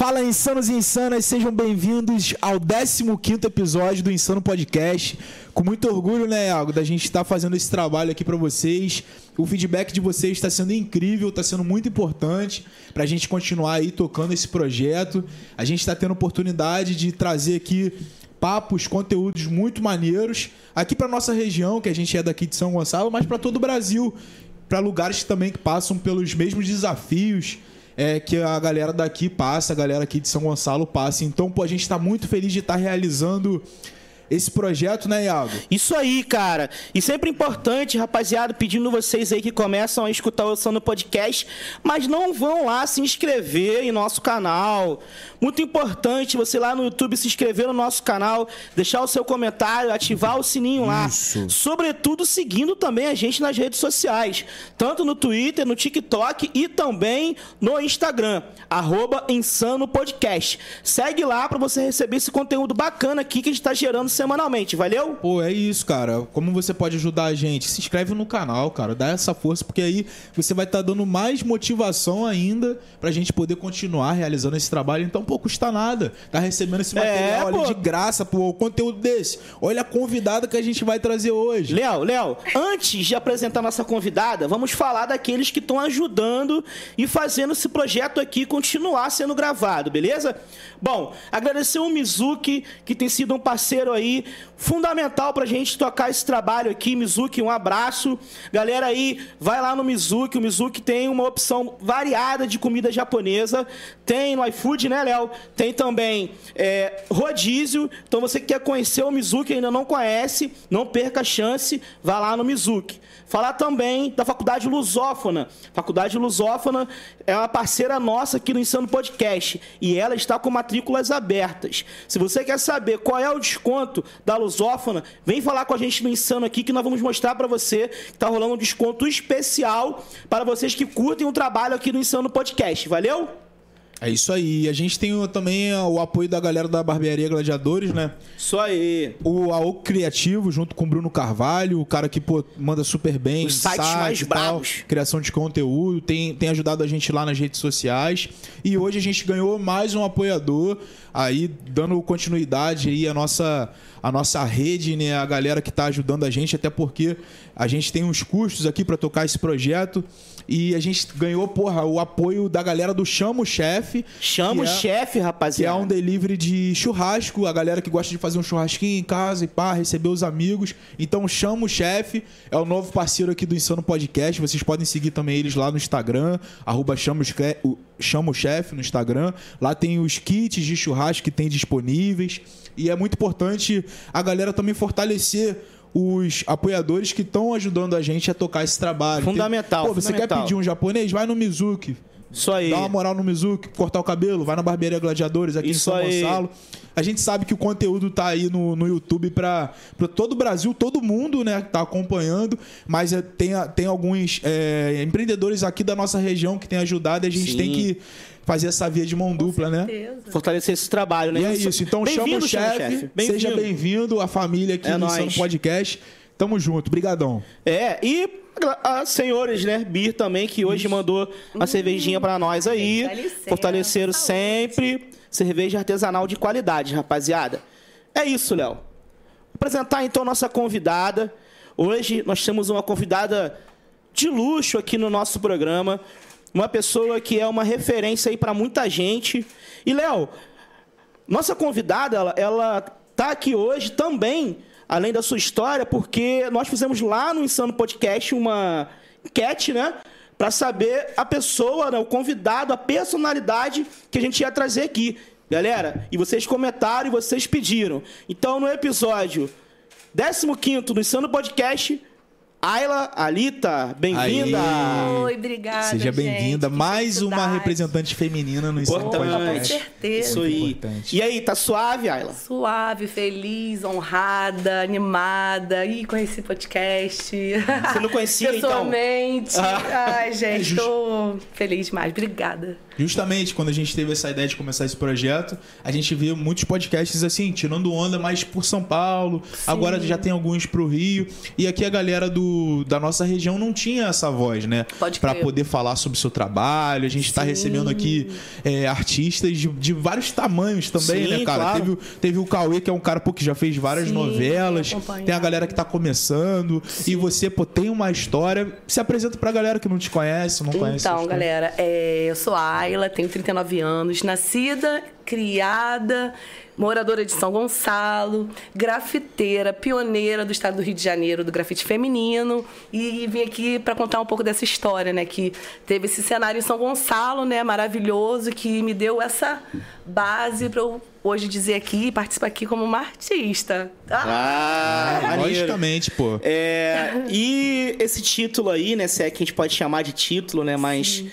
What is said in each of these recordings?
Fala, insanos e insanas, sejam bem-vindos ao 15 episódio do Insano Podcast. Com muito orgulho, né, Iago, da gente estar fazendo esse trabalho aqui para vocês. O feedback de vocês está sendo incrível, está sendo muito importante para a gente continuar aí tocando esse projeto. A gente está tendo oportunidade de trazer aqui papos, conteúdos muito maneiros aqui para nossa região, que a gente é daqui de São Gonçalo, mas para todo o Brasil, para lugares também que passam pelos mesmos desafios é, que a galera daqui passa, a galera aqui de São Gonçalo passa. Então, pô, a gente está muito feliz de estar tá realizando esse projeto, né, Iago? Isso aí, cara. E sempre importante, rapaziada, pedindo vocês aí que começam a escutar o som no podcast, mas não vão lá se inscrever em nosso canal. Muito importante você lá no YouTube se inscrever no nosso canal, deixar o seu comentário, ativar o sininho lá. Isso. Sobretudo seguindo também a gente nas redes sociais, tanto no Twitter, no TikTok e também no Instagram, arroba Insano Podcast. Segue lá para você receber esse conteúdo bacana aqui que a gente está gerando semanalmente, valeu? Pô, é isso, cara. Como você pode ajudar a gente? Se inscreve no canal, cara. Dá essa força, porque aí você vai estar tá dando mais motivação ainda pra gente poder continuar realizando esse trabalho. Então, pô, custa nada. Tá recebendo esse material é, ali de graça, pô, conteúdo desse. Olha a convidada que a gente vai trazer hoje. Léo, Léo, antes de apresentar nossa convidada, vamos falar daqueles que estão ajudando e fazendo esse projeto aqui continuar sendo gravado, beleza? Bom, agradecer o Mizuki, que tem sido um parceiro aí fundamental pra gente tocar esse trabalho aqui. Mizuki, um abraço. Galera aí, vai lá no Mizuki. O Mizuki tem uma opção variada de comida japonesa. Tem no iFood, né, Léo? Tem também é, rodízio. Então você que quer conhecer o Mizuki ainda não conhece, não perca a chance, vá lá no Mizuki. Falar também da Faculdade Lusófona. Faculdade Lusófona é uma parceira nossa aqui no Insano Podcast e ela está com matrículas abertas. Se você quer saber qual é o desconto da Lusófona, vem falar com a gente no Insano aqui que nós vamos mostrar para você que está rolando um desconto especial para vocês que curtem o trabalho aqui no Insano Podcast. Valeu? É isso aí. A gente tem também o apoio da galera da Barbearia Gladiadores, né? Isso aí. O AO Criativo, junto com o Bruno Carvalho, o cara que pô, manda super bem. Os sites site, mais bravos. Criação de conteúdo, tem, tem ajudado a gente lá nas redes sociais. E hoje a gente ganhou mais um apoiador, aí dando continuidade aí à nossa, à nossa rede, né? A galera que está ajudando a gente, até porque a gente tem uns custos aqui para tocar esse projeto. E a gente ganhou, porra, o apoio da galera do Chamo Chefe. Chamo é, Chefe, rapaziada. Que é um delivery de churrasco. A galera que gosta de fazer um churrasquinho em casa e pá, receber os amigos. Então, Chamo Chefe é o novo parceiro aqui do Insano Podcast. Vocês podem seguir também eles lá no Instagram, arroba Chamo Chefe no Instagram. Lá tem os kits de churrasco que tem disponíveis. E é muito importante a galera também fortalecer os apoiadores que estão ajudando a gente a tocar esse trabalho. Fundamental. Pô, você fundamental. quer pedir um japonês? Vai no Mizuki. Isso aí. Dá uma moral no Mizuki, cortar o cabelo, vai na Barbearia Gladiadores aqui Isso em São aí. Gonçalo. A gente sabe que o conteúdo tá aí no, no YouTube para todo o Brasil, todo mundo, né, tá acompanhando, mas é, tem, tem alguns é, empreendedores aqui da nossa região que têm ajudado e a gente Sim. tem que fazer essa via de mão dupla, né? Fortalecer esse trabalho, né? E é isso. Então chama o chefe, bem seja bem-vindo, a família aqui é no Insano Podcast. Tamo junto, brigadão. É, e a senhores, né? Bir também, que hoje Isso. mandou uma cervejinha para nós aí. Fortaleceram sempre. Cerveja artesanal de qualidade, rapaziada. É isso, Léo. Vou apresentar então nossa convidada. Hoje nós temos uma convidada de luxo aqui no nosso programa uma pessoa que é uma referência aí para muita gente. E Léo, nossa convidada, ela, ela tá aqui hoje também, além da sua história, porque nós fizemos lá no Insano Podcast uma enquete, né? Para saber a pessoa, né, o convidado, a personalidade que a gente ia trazer aqui. Galera, e vocês comentaram e vocês pediram. Então, no episódio 15 do Insano Podcast, Ayla Alita, bem-vinda. Oi, obrigada. Seja bem-vinda. Mais uma representante feminina no Ensino Com certeza. Isso aí. E aí, tá suave, Ayla? Suave, feliz, honrada, animada. Ih, conheci podcast. Você não conhecia, então? Pessoalmente. Ah. Ai, gente, tô feliz demais. Obrigada. Justamente quando a gente teve essa ideia de começar esse projeto, a gente viu muitos podcasts assim, tirando onda mais por São Paulo. Sim. Agora já tem alguns pro Rio. E aqui a galera do do, da nossa região não tinha essa voz, né? Crer. poder falar sobre o seu trabalho. A gente tá Sim. recebendo aqui é, artistas de, de vários tamanhos também, Sim, né, cara? claro. Teve, o- teve o Cauê, que é um cara pô, que já fez várias Sim, novelas. Tem a galera que tá começando. E você, pô, tem uma história. Se apresenta pra galera que não te conhece, não conhece. a Então, galera, é, eu sou a Ayla, tenho 39 anos, nascida, criada, moradora de São Gonçalo, grafiteira, pioneira do estado do Rio de Janeiro, do grafite feminino, e vim aqui para contar um pouco dessa história, né, que teve esse cenário em São Gonçalo, né, maravilhoso, que me deu essa base para eu hoje dizer aqui, participar aqui como uma artista. Ah, Ah, maneiro. Logicamente, pô. É, e esse título aí, né? Se é que a gente pode chamar de título, né? Mas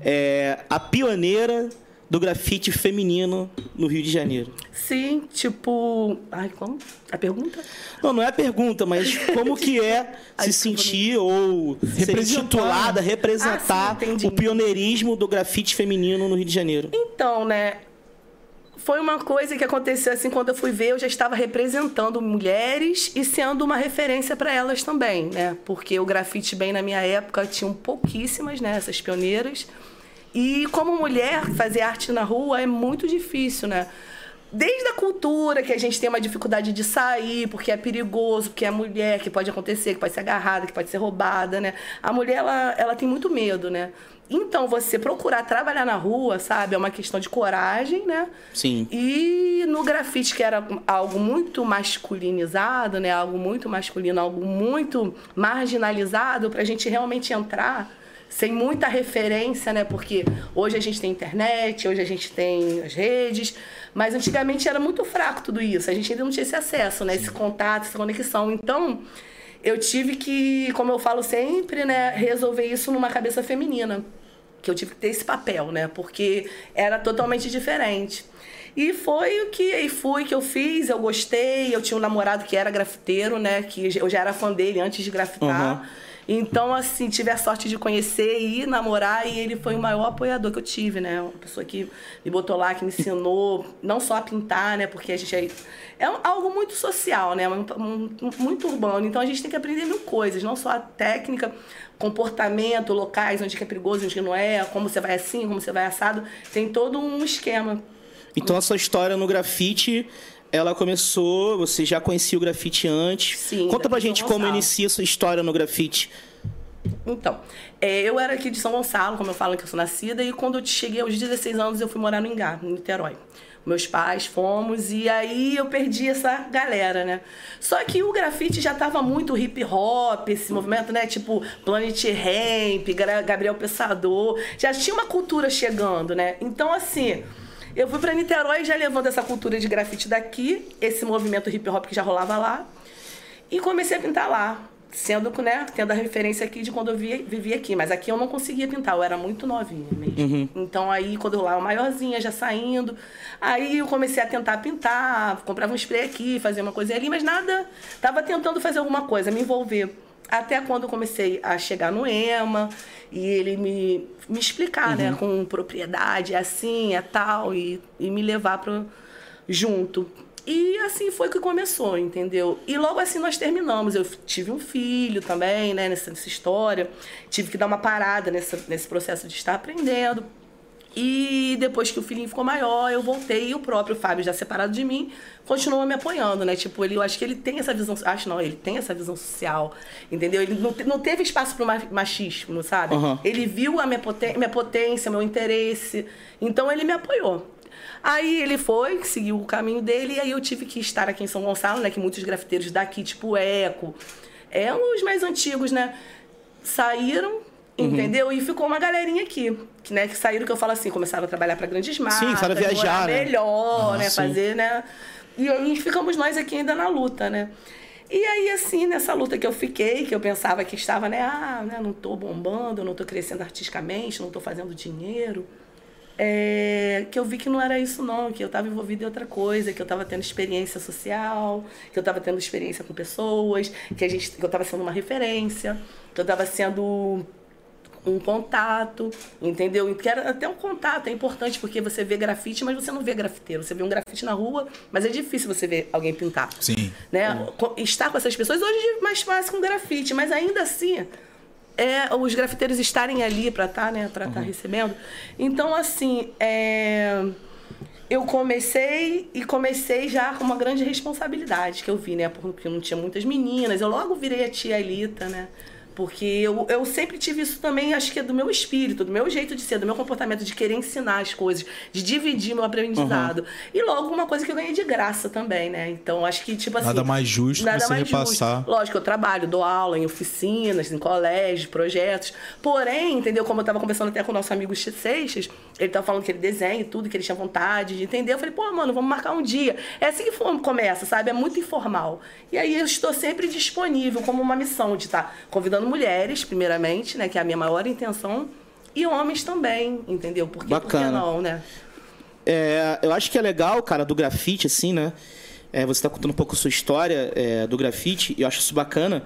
é a pioneira do grafite feminino no Rio de Janeiro. sim, tipo, ai, como? A pergunta? Não, não é a pergunta, mas como que é Ai, se desculpa, sentir ou ser Representar. intitulada, representar Ah, sim, o pioneirismo do grafite feminino no Rio de Janeiro? Então, né? Foi uma coisa que aconteceu assim quando eu fui ver, eu já estava representando mulheres e sendo uma referência para elas também, né? Porque o grafite bem na minha época tinham pouquíssimas, né, essas pioneiras. E como mulher, fazer arte na rua é muito difícil, né? Desde a cultura, que a gente tem uma dificuldade de sair, porque é perigoso, porque é mulher, que pode acontecer, que pode ser agarrada, que pode ser roubada, né? A mulher, ela, ela tem muito medo, né? Então, você procurar trabalhar na rua, sabe? É uma questão de coragem, né? Sim. E no grafite, que era algo muito masculinizado, né? Algo muito masculino, algo muito marginalizado, pra gente realmente entrar sem muita referência, né? Porque hoje a gente tem internet, hoje a gente tem as redes, mas antigamente era muito fraco tudo isso. A gente ainda não tinha esse acesso, né? Esse contato, essa conexão. Então, eu tive que, como eu falo sempre, né, resolver isso numa cabeça feminina. Que eu tive que ter esse papel, né? Porque era totalmente diferente. E foi o que e fui que eu fiz, eu gostei, eu tinha um namorado que era grafiteiro, né? Que eu já era fã dele antes de grafitar. Uhum. Então, assim, tive a sorte de conhecer e namorar, e ele foi o maior apoiador que eu tive, né? Uma pessoa que me botou lá, que me ensinou não só a pintar, né? Porque a gente é, é algo muito social, né? Muito urbano. Então a gente tem que aprender mil coisas, não só a técnica, comportamento, locais onde é perigoso, onde não é, como você vai assim, como você vai assado. Tem todo um esquema. Então a sua história no grafite, ela começou, você já conhecia o grafite antes. Sim, Conta pra gente como inicia a sua história no grafite. Então, é, eu era aqui de São Gonçalo, como eu falo que eu sou nascida, e quando eu cheguei aos 16 anos eu fui morar no Ingá, em Niterói. Meus pais fomos e aí eu perdi essa galera, né? Só que o grafite já tava muito hip hop, esse movimento, né? Tipo Planet Ramp, Gabriel Pensador, já tinha uma cultura chegando, né? Então, assim, eu fui pra Niterói já levando essa cultura de grafite daqui, esse movimento hip hop que já rolava lá. E comecei a pintar lá. Sendo né, tendo a referência aqui de quando eu via, vivia aqui. Mas aqui eu não conseguia pintar, eu era muito novinha mesmo. Então aí, quando eu lá, maiorzinha, já saindo, aí eu comecei a tentar pintar, comprava um spray aqui, fazia uma coisa ali, mas nada. Tava tentando fazer alguma coisa, me envolver. Até quando eu comecei a chegar no EMA e ele me, me explicar, né, com propriedade, é assim, é tal, e, e me levar pro, junto. E assim foi que começou, entendeu? E logo assim nós terminamos. Eu tive um filho também, né, nessa, nessa história. Tive que dar uma parada nessa, nesse processo de estar aprendendo. E depois que o filhinho ficou maior, eu voltei e o próprio Fábio, já separado de mim, continuou me apoiando, né? Tipo, ele, eu acho que ele tem essa visão, acho não, ele tem essa visão social, entendeu? Ele não, não teve espaço para machismo, sabe? Uhum. Ele viu a minha, poten minha potência, meu interesse, então ele me apoiou. Aí ele foi, seguiu o caminho dele, e aí eu tive que estar aqui em São Gonçalo, né? Que muitos grafiteiros daqui, tipo Eco, é os mais antigos, né? Saíram, entendeu? E ficou uma galerinha aqui, né? Que saíram, que eu falo assim, começaram a trabalhar para grandes marcas, começaram a viajar, né? melhor, Ah, né? sim. Fazer, né? E aí ficamos nós aqui ainda na luta, né? E aí, assim, nessa luta que eu fiquei, que eu pensava que estava, né? Ah, né, não tô bombando, não tô crescendo artisticamente, não tô fazendo dinheiro. É, que eu vi que não era isso não, que eu estava envolvida em outra coisa, que eu estava tendo experiência social, que eu estava tendo experiência com pessoas, que a gente, que eu estava sendo uma referência, que eu estava sendo um contato, entendeu? E Quero até um contato, é importante porque você vê grafite, mas você não vê grafiteiro. Você vê um grafite na rua, mas é difícil você ver alguém pintar. Sim. Né? Co- Estar com essas pessoas hoje é mais fácil com grafite, mas ainda assim é os grafiteiros estarem ali para estar, né, para estar recebendo. Então assim, é, eu comecei e comecei já com uma grande responsabilidade que eu vi, né? Porque não tinha muitas meninas. Eu logo virei a tia Elita, né? Porque eu, eu sempre tive isso também, acho que é do meu espírito, do meu jeito de ser, do meu comportamento, de querer ensinar as coisas, de dividir meu aprendizado. E logo uma coisa que eu ganhei de graça também, né? Então acho que, tipo assim. Nada mais justo nada você mais repassar. Justo. Lógico, eu trabalho, dou aula em oficinas, em colégios, projetos. Porém, entendeu? Como eu tava conversando até com o nosso amigo Ch- Seixas, ele tava falando que ele desenha e tudo, que ele tinha vontade de entender. Eu falei, pô, mano, vamos marcar um dia. É assim que começa, sabe? É muito informal. E aí eu estou sempre disponível como uma missão de estar convidando mulheres, primeiramente, né? Que é a minha maior intenção. E homens também, entendeu? Porque, por que Bacana. não, né? É, eu acho que é legal, cara, do grafite, assim, né? É, você está contando um pouco a sua história é, do grafite, e eu acho isso bacana.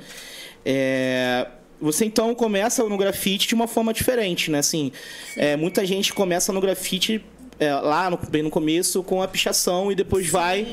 É, você então começa no grafite de uma forma diferente, né? Assim, é, muita gente começa no grafite é, lá no- bem no começo com a pichação e depois vai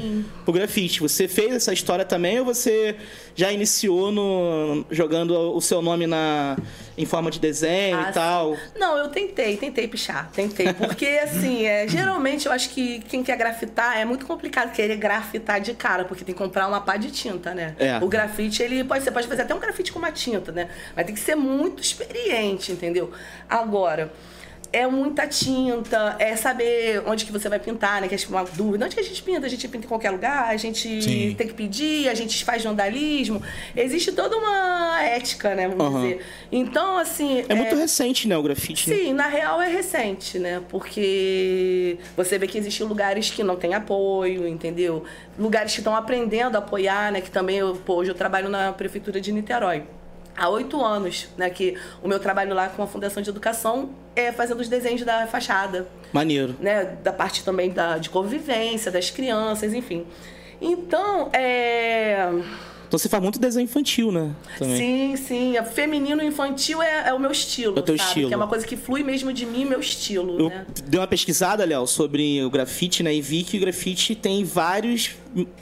pro grafite. Você fez essa história também ou você já iniciou no, jogando o seu nome na, em forma de desenho Ah, e tal? Não, eu tentei, tentei pichar, tentei. Porque, assim, é, geralmente eu acho que quem quer grafitar é muito complicado querer grafitar de cara, porque tem que comprar uma pá de tinta, né? É. O grafite, ele pode, você pode fazer até um grafite com uma tinta, né? Mas tem que ser muito experiente, entendeu? Agora. É muita tinta, é saber onde que você vai pintar, né? Que é tipo uma dúvida. Onde que a gente pinta? A gente pinta em qualquer lugar, a gente Sim. tem que pedir, a gente faz vandalismo. Existe toda uma ética, né? Vamos Aham. dizer. Então, assim. É, muito recente, né, o grafite. né? Sim, na real é recente, né? Porque você vê que existem lugares que não têm apoio, entendeu? Lugares que estão aprendendo a apoiar, né? Que também, eu, pô, hoje eu trabalho na prefeitura de Niterói. Há oito anos, né? Que o meu trabalho lá com a Fundação de Educação é fazendo os desenhos da fachada Maneiro. né, da parte também da, de convivência das crianças, enfim. Então, é. Então você faz muito desenho infantil, né? Também. Sim, sim. Feminino infantil é, é o meu estilo. É o teu sabe? estilo. Que é uma coisa que flui mesmo de mim, meu estilo, Eu né? dei uma pesquisada, Léo, sobre o grafite, né? E vi que o grafite tem várias m-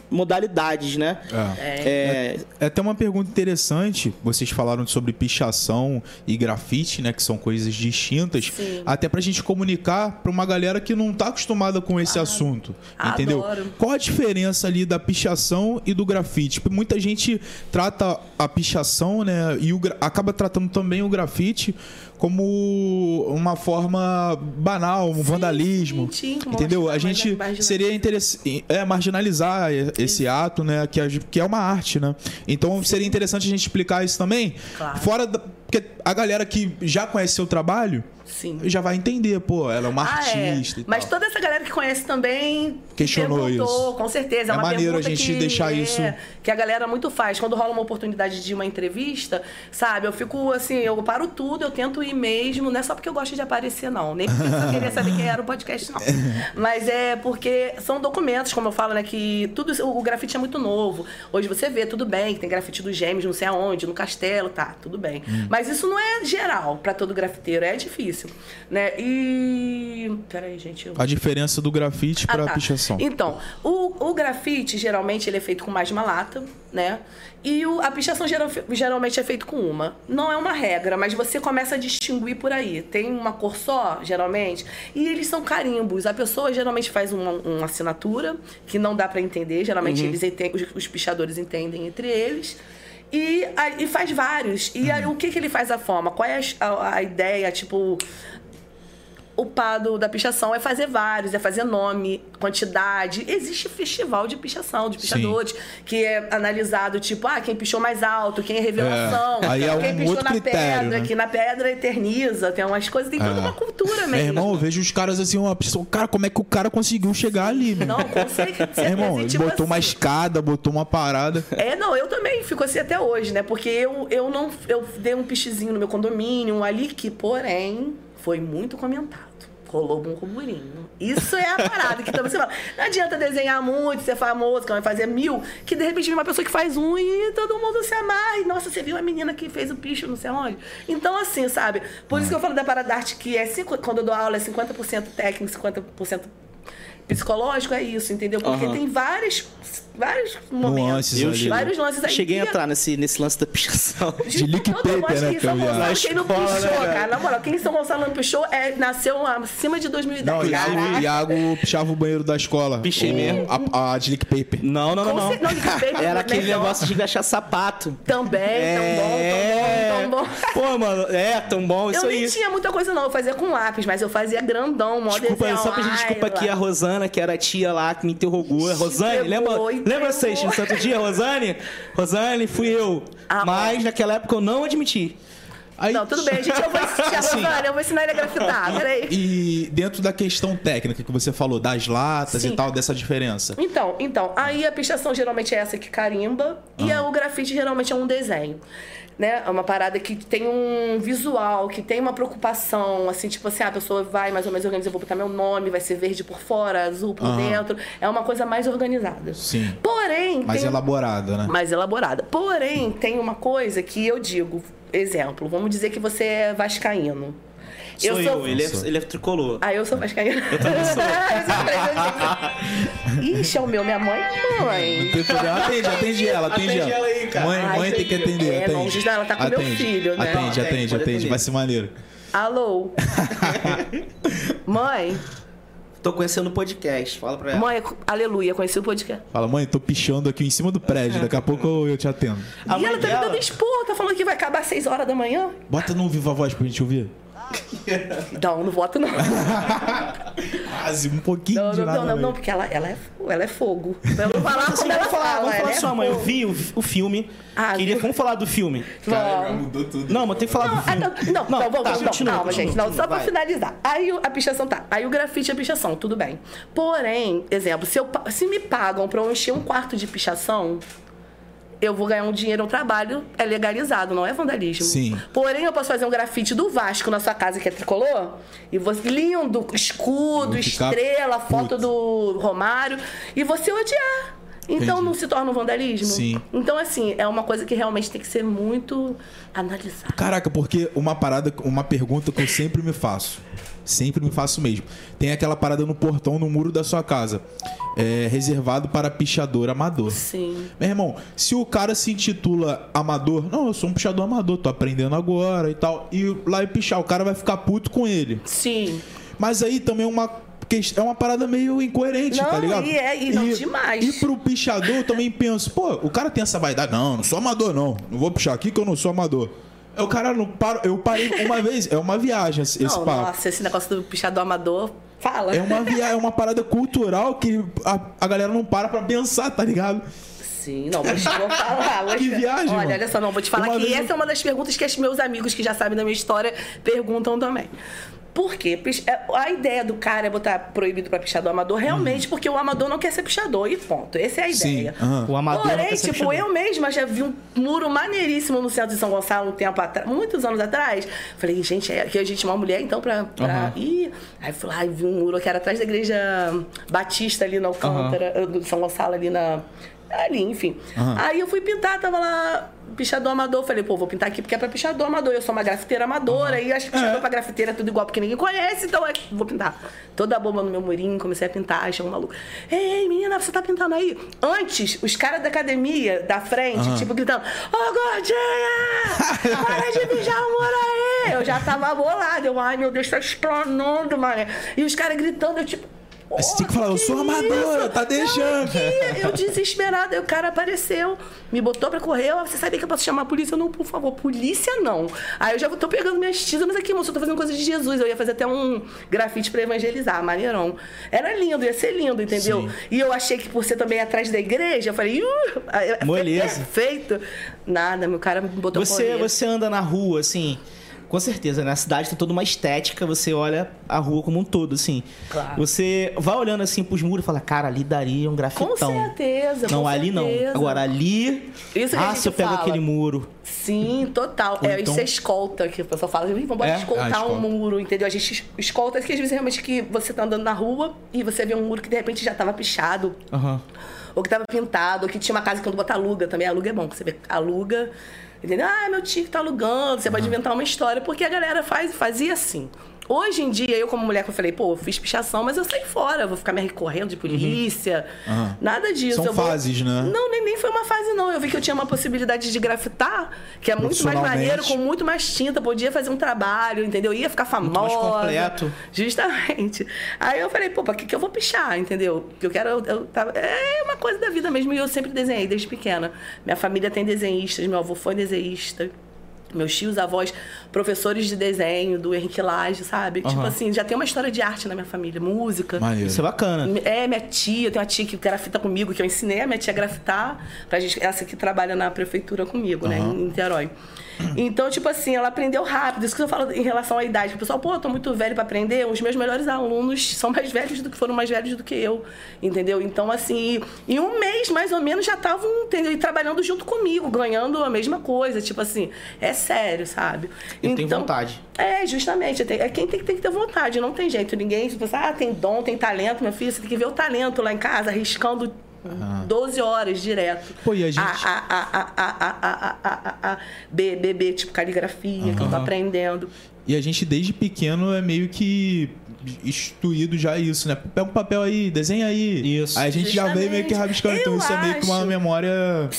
modalidades, né? É. É, É até uma pergunta interessante. Vocês falaram sobre pichação e grafite, né? Que são coisas distintas. Sim. Até pra gente comunicar pra uma galera que não tá acostumada com esse assunto. Entendeu? Adoro. Qual a diferença ali da pichação e do grafite? Porque muita gente trata a pichação, né? E o gra- acaba tratando também o grafite como uma forma banal, um vandalismo. sim, sim, entendeu? A gente seria interessante é, marginalizar esse ato, né? Que, gente- que é uma arte, né? Então seria interessante a gente explicar isso também. Claro. Fora da, porque a galera que já conhece seu trabalho Sim. já vai entender, pô, ela é uma Ah, é. artista e Mas toda essa galera que conhece também Questionou isso. com certeza. É, É uma maneiro a gente que, deixar é, isso- Que a galera muito faz. Quando rola uma oportunidade de uma entrevista, sabe? Eu fico assim, eu paro tudo, eu tento ir mesmo. Não é só porque eu gosto de aparecer, não. Nem porque eu queria saber quem era o podcast, não. Mas é porque são documentos, como eu falo, né? Que tudo o grafite é muito novo. Hoje você vê, tudo bem, que tem grafite dos gêmeos, não sei aonde, no castelo, tá, tudo bem. Hum. Mas isso não é geral pra todo grafiteiro, é difícil. Né? E. Peraí, gente. Eu... A diferença do grafite Ah, pra tá. pichação. Então, o, o grafite, geralmente, ele é feito com mais de uma lata, né? E o- a pichação geral- geralmente é feito com uma. Não é uma regra, mas você começa a distinguir por aí. Tem uma cor só, geralmente, e eles são carimbos. A pessoa geralmente faz uma, uma assinatura, que não dá pra entender. Geralmente, eles enten- os, os pichadores entendem entre eles. E, e faz vários. E aí, o que, que ele faz a forma? Qual é a- a, a ideia? Tipo, o pá do- da pichação é fazer vários, é fazer nome, quantidade. Existe festival de pichação, de pichadores, que é analisado, tipo, ah, quem pichou mais alto, quem é revelação, É, aí é quem um pichou outro na critério, pedra, né? que na pedra eterniza, tem umas coisas, tem toda É. uma cultura mesmo. Meu irmão, eu vejo os caras assim, uma pessoa. Cara, como é que o cara conseguiu chegar ali, meu? Não, certeza. Meu irmão, ele tipo botou uma assim, escada, botou uma parada. É, não, eu também fico assim até hoje, né? Porque eu, eu não. Eu dei um pichezinho no meu condomínio ali que, porém, foi muito comentado. rolou um burburinho. Isso é a parada que também você fala. Não adianta desenhar muito, ser famoso, que vai fazer mil, que de repente vem uma pessoa que faz um e todo mundo se amarra. E, nossa, você viu a menina que fez o picho, não sei onde. Então, assim, sabe? Por isso que eu falo da parada da arte que é cinco- quando eu dou aula é 50% técnico, 50% psicológico, é isso, entendeu? Porque Aham. tem vários, vários momentos. Nuances Eu ali, né? vários lances aí. Cheguei a entrar nesse, nesse lance da pichação. De paper, acha né, que eu São. Gonçalo, Na quem não escola, né, pichou, cara? cara? Na moral, quem em São Gonçalo não pichou é, nasceu acima de 2010. Não, o Iago. Iago pichava o banheiro da escola. Pichei O- mesmo. A, a de lick paper. Não, não, não, não. não, de paper Era é aquele melhor. negócio de gastar sapato. Também, É. tão bom, tão bom, tão bom. Pô, mano, é, tão bom isso Eu aí. nem tinha muita coisa não, eu fazia com lápis, mas eu fazia grandão, mó Desculpa, desenho só pra gente desculpa aqui a. Rosana, que era a tia lá que me interrogou. Rosane, lembra? Lembra vocês no santo dia, Rosane? Rosane, fui eu. Ah, Mas naquela época eu não admiti. Aí, Não, tudo bem, gente, eu vou ensinar, Assim. Rosana, eu vou ensinar ele a grafitar, peraí. E dentro da questão técnica que você falou, das latas Sim. e tal, dessa diferença. Então, então, aí a pichação geralmente é essa que carimba e Ah. a- o grafite geralmente é um desenho. Né? É uma parada que tem um visual, que tem uma preocupação, assim, tipo assim, ah, a pessoa vai mais ou menos organizar, eu vou botar meu nome, vai ser verde por fora, azul por Aham. dentro. É uma coisa mais organizada. Sim. Porém, Mais tem... elaborada, né? mais elaborada. Porém, tem uma coisa que eu digo, exemplo, vamos dizer que você é vascaíno. Sou eu, ele, é, ele é tricolor. Ah, eu sou vascaína. Eu também sou. Ixi, é o meu, minha mãe, mãe. Tem problema. Atende, atende ela, atende, Atende ela. ela aí, cara. Mãe, Ai, mãe tem que atender, é, atende. não, ela tá com meu atende. filho, né? Atende, Atende, atende, atende. Vai ser maneiro. Alô? mãe, Tô conhecendo o podcast, fala pra ela. mãe, aleluia, conheci o podcast. Fala, mãe, tô pichando aqui em cima do prédio. Daqui a pouco eu, eu te atendo. A e ela tá me dela- dando expor, tá falando que vai acabar às 6 horas da manhã? Bota no Viva Voz pra gente ouvir. Não, não voto não. Quase, um pouquinho Não, de não, nada. não, não, não, porque ela, ela, é, ela é fogo. Pra eu não falar Assim, como ela vamos falar, fala, vamos falar é sua mãe. Eu fogo. vi o, o filme. Ah, Queria, viu? vamos falar do filme. Cara, Vamos. mudou tudo. Não, mas tem que falar do Ah, filme. não, não, não, vamos, tá, vamos, continua, não, calma, continua, gente. Não, só pra vai. finalizar. Aí a pichação tá. Aí o grafite é pichação, tudo bem. Porém, exemplo, se, eu, se me pagam pra eu encher um quarto de pichação, eu vou ganhar um dinheiro, um trabalho, é legalizado, não é vandalismo. Sim. Porém, eu posso fazer um grafite do Vasco na sua casa, que é tricolor, e você, lindo, escudo, estrela, foto do Romário, e você odiar. Então Entendi. não se torna um vandalismo? Sim. Então, assim, é uma coisa que realmente tem que ser muito analisada. Caraca, porque uma parada, uma pergunta que eu sempre me faço. Sempre me faço mesmo. Tem aquela parada no portão, no muro da sua casa. É reservado para pichador amador. Sim. Meu irmão, se o cara se intitula amador, não, eu sou um pichador amador, tô aprendendo agora e tal, e lá e pichar, o cara vai ficar puto com ele. Sim. Mas aí também uma é uma parada meio incoerente, Não, tá ligado? e é- e não demais. E pro pichador eu também penso, pô, o cara tem essa vaidade, não, não sou amador não, não vou pichar aqui que eu não sou amador. O cara não para, eu parei uma vez, é uma viagem esse, esse não, papo. nossa, esse negócio do pichador amador, fala. É uma via, é uma parada cultural que a, a galera não para pra pensar, tá ligado? Sim, não, te vou falar. Que viagem, Olha, mano. olha só, não, vou te falar Uma que eu- essa é uma das perguntas que os meus amigos que já sabem da minha história perguntam também. Por quê? Pix- é, A ideia do cara é botar proibido pra pichador amador realmente porque o amador não quer ser pichador e ponto. Essa é a Uhum. Sim. ideia. aham. O amador não Porém, quer ser tipo, pichador. eu mesma já vi um muro maneiríssimo no centro de São Gonçalo um tempo atrás, muitos anos atrás. Falei, gente, é aqui a gente é uma mulher, então, pra. pra... Aham. Ih. Aí fui lá e vi um muro que era atrás da igreja Batista ali na Alcântara, eh, do São Gonçalo ali na. Ali, enfim. Aham. Aí eu fui pintar, tava lá, pichador amador. Falei, pô, vou pintar aqui porque é pra pichador amador. Eu sou uma grafiteira amadora, e acho que pichador É. pra grafiteira é tudo igual porque ninguém conhece, então é, vou pintar. Toda a bomba no meu murinho, comecei a pintar, achei um maluco. Ei, menina, você tá pintando aí? Antes, os caras da academia, da frente, Aham. tipo, gritando: Ô, gordinha! Para de mijar o muro aí! Eu já tava bolada. Eu, ai, meu Deus, tá explanando, mané. E os caras gritando, eu tipo. Aí você tinha que falar, eu sou "Pô, amadora, tá deixando." Eu, desesperada, o cara apareceu, me botou pra correr. Eu, Você sabia que eu posso chamar a polícia? Eu, não, por favor, polícia não. Aí eu já tô pegando minhas tísanas aqui, moço, eu tô fazendo coisa de Jesus. Eu ia fazer até um grafite pra evangelizar, maneirão. Era lindo, ia ser lindo, entendeu? Sim. E eu achei que por ser também atrás da igreja, eu falei, uh, Moleza. perfeito. Nada, meu cara me botou Você, correr. você anda na rua, assim, Com certeza, né? A cidade tem toda uma estética, você olha a rua como um todo, assim. Claro. Você vai olhando assim pros muros e fala, cara, ali daria um grafitão. Com certeza, Não, com ali certeza. não. Agora ali. Isso que ah, se eu pego aquele muro. Sim, total. Ou é, então- isso é escolta, que o pessoal fala, "Ih, vamos É? escoltar Ah, escolta. um muro, entendeu? A gente escolta que às vezes realmente que você tá andando na rua e você vê um muro que de repente já tava pichado, Aham. ou que tava pintado, ou que tinha uma casa que quando bota aluga também. Aluga é bom, que você vê, aluga, entendeu? Ah, meu tio que tá alugando, você pode inventar uma história, porque a galera faz, fazia assim. Hoje em dia, eu como mulher que eu falei, pô, eu fiz pichação, mas eu saí fora, vou ficar me recorrendo de polícia, Aham. nada disso. São eu vou- fases, né? Não, nem, nem foi uma fase, não. Eu vi que eu tinha uma possibilidade de grafitar, que é muito mais maneiro, com muito mais tinta, podia fazer um trabalho, entendeu? Ia ficar famosa. mais completo. Justamente. Aí eu falei, pô, pra que, que eu vou pichar, entendeu? Porque eu quero. Eu, eu tava- é uma coisa da vida mesmo, e eu sempre desenhei desde pequena. Minha família tem desenhistas, meu avô foi desenhista. Meus tios, avós, professores de desenho do Henrique Lage, sabe? Tipo Aham. assim, já tem uma história de arte na minha família, música. Maneiro. Isso é bacana. É, minha tia, tem uma tia que grafita comigo, que eu ensinei a minha tia a grafitar, pra gente, essa que trabalha na prefeitura comigo, né, em Niterói. Então, tipo assim, ela aprendeu rápido. Isso que eu falo em relação à idade. O pessoal, pô, eu tô muito velho pra aprender. Os meus melhores alunos são mais velhos do que foram mais velhos do que eu, entendeu? Então, assim, em um mês, mais ou menos, já estavam, entendeu? E trabalhando junto comigo, ganhando a mesma coisa. Tipo assim, é sério, sabe? Eu tenho vontade. É, justamente. Tem- É quem tem, que- tem que ter vontade, não tem jeito. Ninguém, se você, ah, tem dom, tem talento, meu filho, você tem que ver o talento lá em casa, arriscando Uhum. 12 horas direto. Pô, e a gente. A, a, a, a B, B, B, tipo caligrafia, uhum. que eu tô aprendendo. E a gente, desde pequeno, é meio que instruído já isso, né? Pega um papel aí, desenha aí. Isso. Aí a gente já veio meio que rabiscando. Então isso é meio que uma acho. memória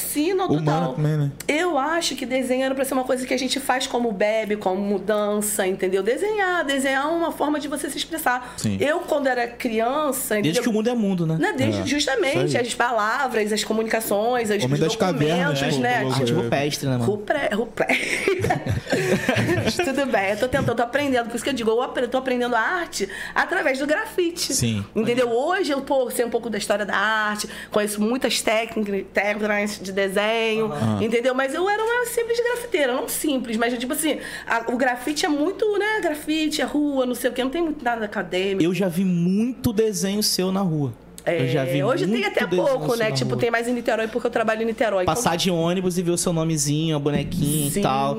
humana total. também, né? Eu acho que desenho era pra ser uma coisa que a gente faz como bebe, como dança, entendeu? Desenhar, desenhar é uma forma de você se expressar. Sim. Eu, quando era criança, Desde entendeu? que o mundo é mundo, né? Né, desde, É, justamente, as palavras, as comunicações, as, Homem os das cavernas, documentos, tipo, né? logo- Arte rupestre, né, mano? Rupre, rupre. Tudo bem, eu tô tentando, tô aprendendo. Por isso que eu digo, eu tô aprendendo a arte através do grafite. Sim. Entendeu? Hoje eu pô, sei um pouco da história da arte, conheço muitas técnicas, técnicas de desenho, entendeu? Mas eu era uma simples grafiteira, não simples, mas tipo assim, a- o grafite é muito, né? Grafite, é rua, não sei o quê, não tem muito nada acadêmico. Eu já vi muito desenho seu na rua. Eu já vi É, hoje tem até pouco, né? Tipo, tem mais em Niterói porque eu trabalho em Niterói. Passar de ônibus e ver o seu nomezinho, a bonequinha Sim. e tal.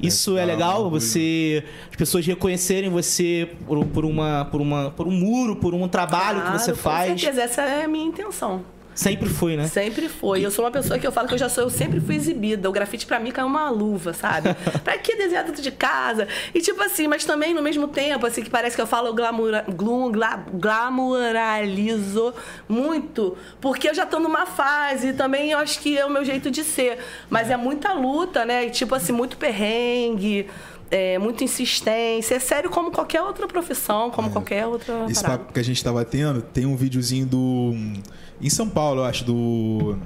Isso é, É, legal, tá, você. As pessoas reconhecerem você por, por uma, por, uma, por um muro, por um trabalho que você Claro, faz. Com certeza, essa é a minha intenção. Sempre foi, né? Sempre foi. Eu sou uma pessoa que eu falo que eu já sou, eu sempre fui exibida. O grafite pra mim caiu uma luva, sabe? pra que desenhar dentro de casa? E tipo assim, mas também no mesmo tempo, assim, que parece que eu falo glamoura, glu, gla, glamouralizo muito, porque eu já tô numa fase e também eu acho que é o meu jeito de ser. Mas é muita luta, né? E tipo assim, muito perrengue. É, muita insistência. É sério como qualquer outra profissão, como qualquer outra. Esse parada. papo que a gente tava tendo, tem um videozinho do. Em São Paulo, eu acho, do.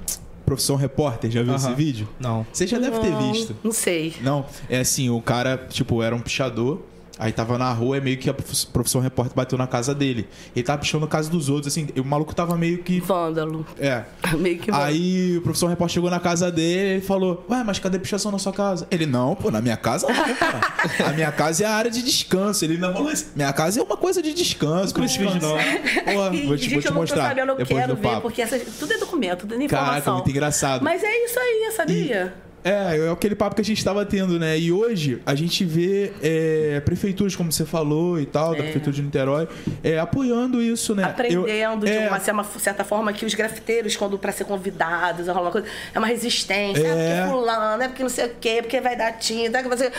Profissão Repórter. Já viu esse vídeo? Não. Você já deve ter Não, visto. Não sei. Não, é assim, o cara, tipo, era um pichador. Aí tava na rua e meio que a profissão repórter bateu na casa dele. Ele tava pichando na casa dos outros, assim, e o maluco tava meio que. Vândalo. É. Meio que vândalo. Aí o professor repórter chegou na casa dele e falou: Ué, mas cadê a pichação na sua casa? Ele, não, pô, na minha casa não, cara. A minha casa é a área de descanso. Ele ainda falou assim: Minha casa é uma coisa de descanso. Esse vídeo, não. Porra, vou te, Gente, vou te eu não mostrar. sabendo, eu depois quero do ver, papo. porque essa, tudo é documento, tudo é informação. Caraca, muito engraçado. Mas é isso aí, sabia? É, é aquele papo que a gente tava tendo, né? E hoje a gente vê é, prefeituras, como você falou e tal, da Prefeitura de Niterói, é, apoiando isso, né? Aprendendo Eu- de é, uma, uma certa forma que os grafiteiros, quando para ser convidados, rola uma coisa, é uma resistência. É, É. porque fulano, é porque não sei o quê, porque vai dar tinta. é você...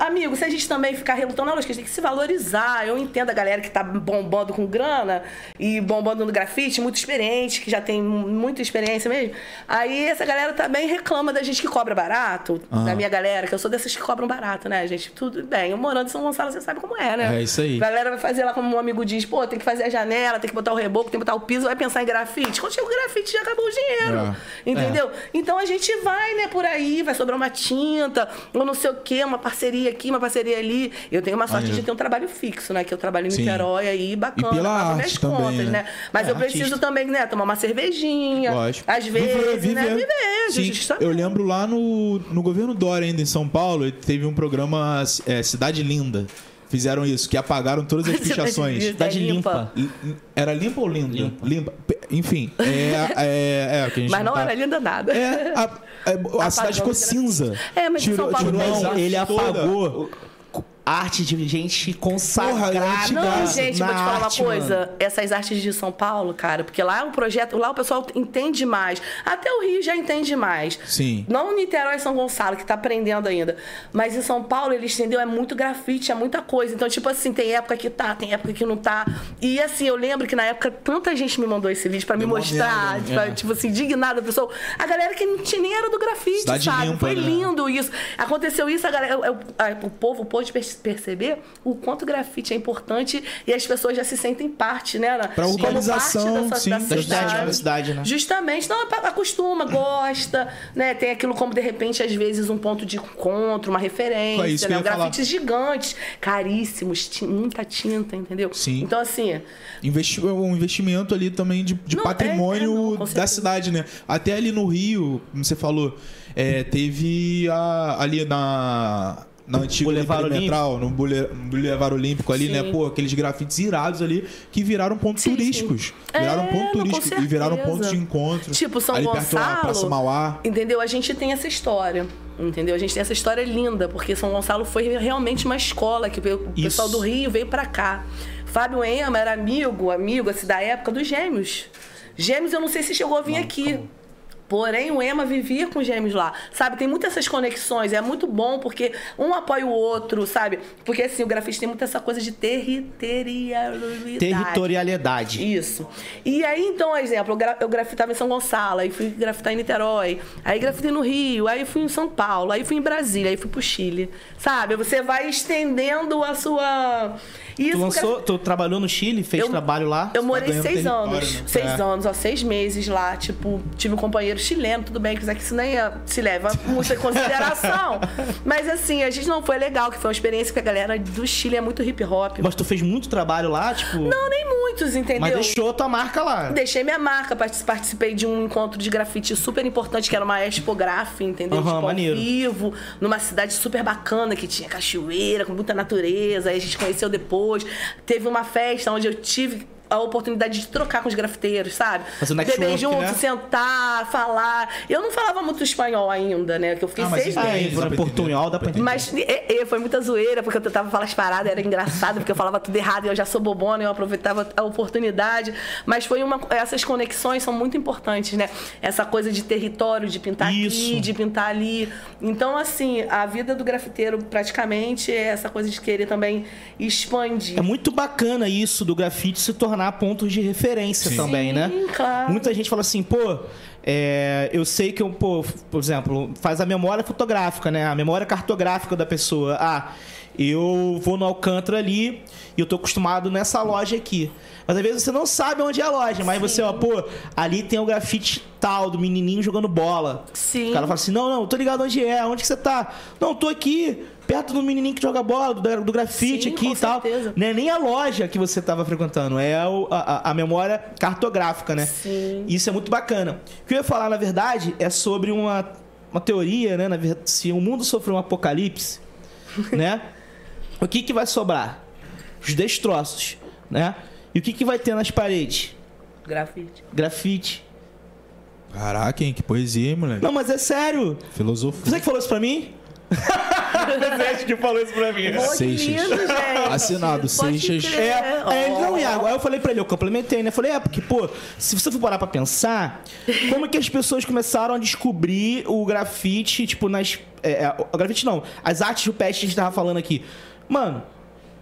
Amigo, se a gente também ficar relutando, não, a gente tem que se valorizar. Eu entendo a galera que tá bombando com grana e bombando no grafite, muito experiente, que já tem muita experiência mesmo. Aí essa galera também reclama da gente que cobra barato, da minha galera, que eu sou dessas que cobram barato, né, gente? Tudo bem. Eu morando em São Gonçalo, você sabe como é, né? É isso aí. A galera vai fazer lá como um amigo diz, pô, tem que fazer a janela, tem que botar o reboco, tem que botar o piso, vai pensar em grafite. Quando chega o grafite, já acabou o dinheiro. É. Entendeu? Então a gente vai, né, por aí, vai sobrar uma tinta, ou não sei o quê, uma parceria aqui, uma parceria ali. Eu tenho uma sorte Maneiro. de ter um trabalho fixo, né? Que eu trabalho em Sim. Niterói aí, bacana, E pela pago minhas também, contas, né? né? Mas É, eu preciso artista. também, né, tomar uma cervejinha. Lógico. Às vezes, né? Viver, Sim, justamente. eu lembro lá no no governo Dória ainda em São Paulo, teve um programa é, Cidade Linda. Fizeram isso, que apagaram todas as pichações. Linda. Cidade limpa. limpa. Era limpa ou linda? Limpa. P- Enfim, é, é, é, o que a gente Mas não tá- era linda nada. É, a, é, a cidade ficou cinza. É, mas em São Paulo tirou artes ele toda. Arte de gente consagrada. Porra, Não, gente, na vou te falar uma arte, coisa. mano. Essas artes de São Paulo, cara, porque lá é um projeto, lá o pessoal entende mais. Até o Rio já entende mais. Sim. Não Niterói e São Gonçalo, que tá aprendendo ainda. Mas em São Paulo, eles entendeu, é muito grafite, é muita coisa. Então, tipo assim, tem época que tá, tem época que não tá. E assim, eu lembro que na época tanta gente me mandou esse vídeo pra me uma mostrar, merda, tipo, né? tipo assim, indignada, a pessoa. A galera que não tinha, nem era do grafite, Cidade sabe? limpa, Foi né? lindo isso. Aconteceu isso, a galera, o, a- o povo pôde per- perceber o quanto o grafite é importante e as pessoas já se sentem parte, né? na- Pra urbanização, parte da, sim, da da cidade, né? Justamente, não, acostuma, gosta, né? Tem aquilo como, de repente, às vezes, um ponto de encontro, uma É referência, isso que eu né? falar. Grafites gigantes, caríssimos, muita tinta, entendeu? Sim. Então, assim, Investi um investimento ali também de, de Não, patrimônio é, é, não, da cidade, né? Até ali no Rio, como você falou, é, teve a- ali na. Na antiga Boulevard perimetral, no Boule- no Boulevard Olímpico ali, Sim. né? Pô, aqueles grafites irados ali que viraram pontos Sim, sim. turísticos. Viraram É, ponto não, com turístico e viraram pontos de encontro. Tipo, São ali perto da Praça Gonçalo. Mauá. Entendeu? A gente tem essa história. Entendeu? A gente tem essa história linda, porque São Gonçalo foi realmente uma escola que o Isso. pessoal do Rio veio pra cá. Fábio Ema era amigo, amigo assim, da época dos Gêmeos. Gêmeos, eu não sei se chegou a vir aqui. Porém, o Ema vivia com gêmeos lá. Sabe, tem muitas essas conexões. É muito bom porque um apoia o outro, sabe? Porque assim, o grafite tem muito essa coisa de territorialidade. Territorialidade. Isso. E aí, então, exemplo, eu, gra eu grafitava em São Gonçalo, aí fui grafitar em Niterói, aí grafitei no Rio, aí fui em São Paulo, aí fui em Brasília, aí fui pro Chile. Sabe? Você vai estendendo a sua. Isso Tu porque- lançou, tu trabalhou no Chile, fez Eu- trabalho lá. eu morei seis anos. né? Seis É. anos, ó, seis meses lá. Tipo, tive um companheiro chileno, tudo bem, que isso nem é- se leva muito em consideração. Mas assim, a gente não foi legal, que foi uma experiência que a galera do Chile é muito hip hop. Mas tu fez muito trabalho lá, tipo. Não, nem muitos, entendeu? mas deixou tua marca lá. Deixei minha marca, partic- participei de um encontro de grafite super importante, que era uma expograf, entendeu? Aham, tipo, maneiro. vivo, numa cidade super bacana, que tinha cachoeira, com muita natureza. Aí a gente conheceu depois. Teve uma festa onde eu tive a oportunidade de trocar com os grafiteiros, sabe? Fazer Beber junto, né? sentar, falar. Eu não falava muito espanhol ainda, né? Que eu fiquei Ah, seis meses. pra portunhol dá pra entender. Mas e, e, foi muita zoeira, porque eu tentava falar as paradas, era engraçado, porque eu falava tudo errado e eu já sou bobona, eu aproveitava a oportunidade. Mas foi uma. Essas conexões são muito importantes, né? Essa coisa de território, de pintar Isso. aqui, de pintar ali. Então, assim, a vida do grafiteiro praticamente é essa coisa de querer também expandir. É muito bacana isso do grafite se tornar ponto de referência Sim. também, né? Sim, claro. Muita gente fala assim, pô, é, eu sei que eu, pô, por exemplo, faz a memória fotográfica, né? A memória cartográfica da pessoa. Ah, eu vou no Alcântara ali e eu tô acostumado nessa loja aqui. Mas às vezes você não sabe onde é a loja, mas você, ó, pô, ali tem o grafite tal do menininho jogando bola. Sim. O cara fala assim: não, não, tô ligado onde é, onde que você tá? Não, tô aqui, perto do menininho que joga bola, do, do grafite Sim, aqui com e tal. certeza. Não é nem a loja que você estava frequentando, é o- a, a- memória cartográfica, né? Sim. Isso é muito bacana. O que eu ia falar, na verdade, é sobre uma, uma teoria, né? Na ver- se o mundo sofrer um apocalipse, né? O que, que vai sobrar? Os destroços, né? E o que, que vai ter nas paredes? Grafite. Grafite. Caraca, hein? Que poesia, hein, moleque? Não, mas é sério. Filosofia. Você que falou isso pra mim? Você que falou isso pra mim. Que Seixas. lindo, gente. Assinado, Pode Seixas. É, aí ele, não. Iago. Aí eu falei pra ele, eu complementei, né? Falei, é, porque, pô, se você for parar pra pensar, como que as pessoas começaram a descobrir o grafite, tipo, nas. É, é, o grafite não, as artes rupestres que a gente tava falando aqui. Mano,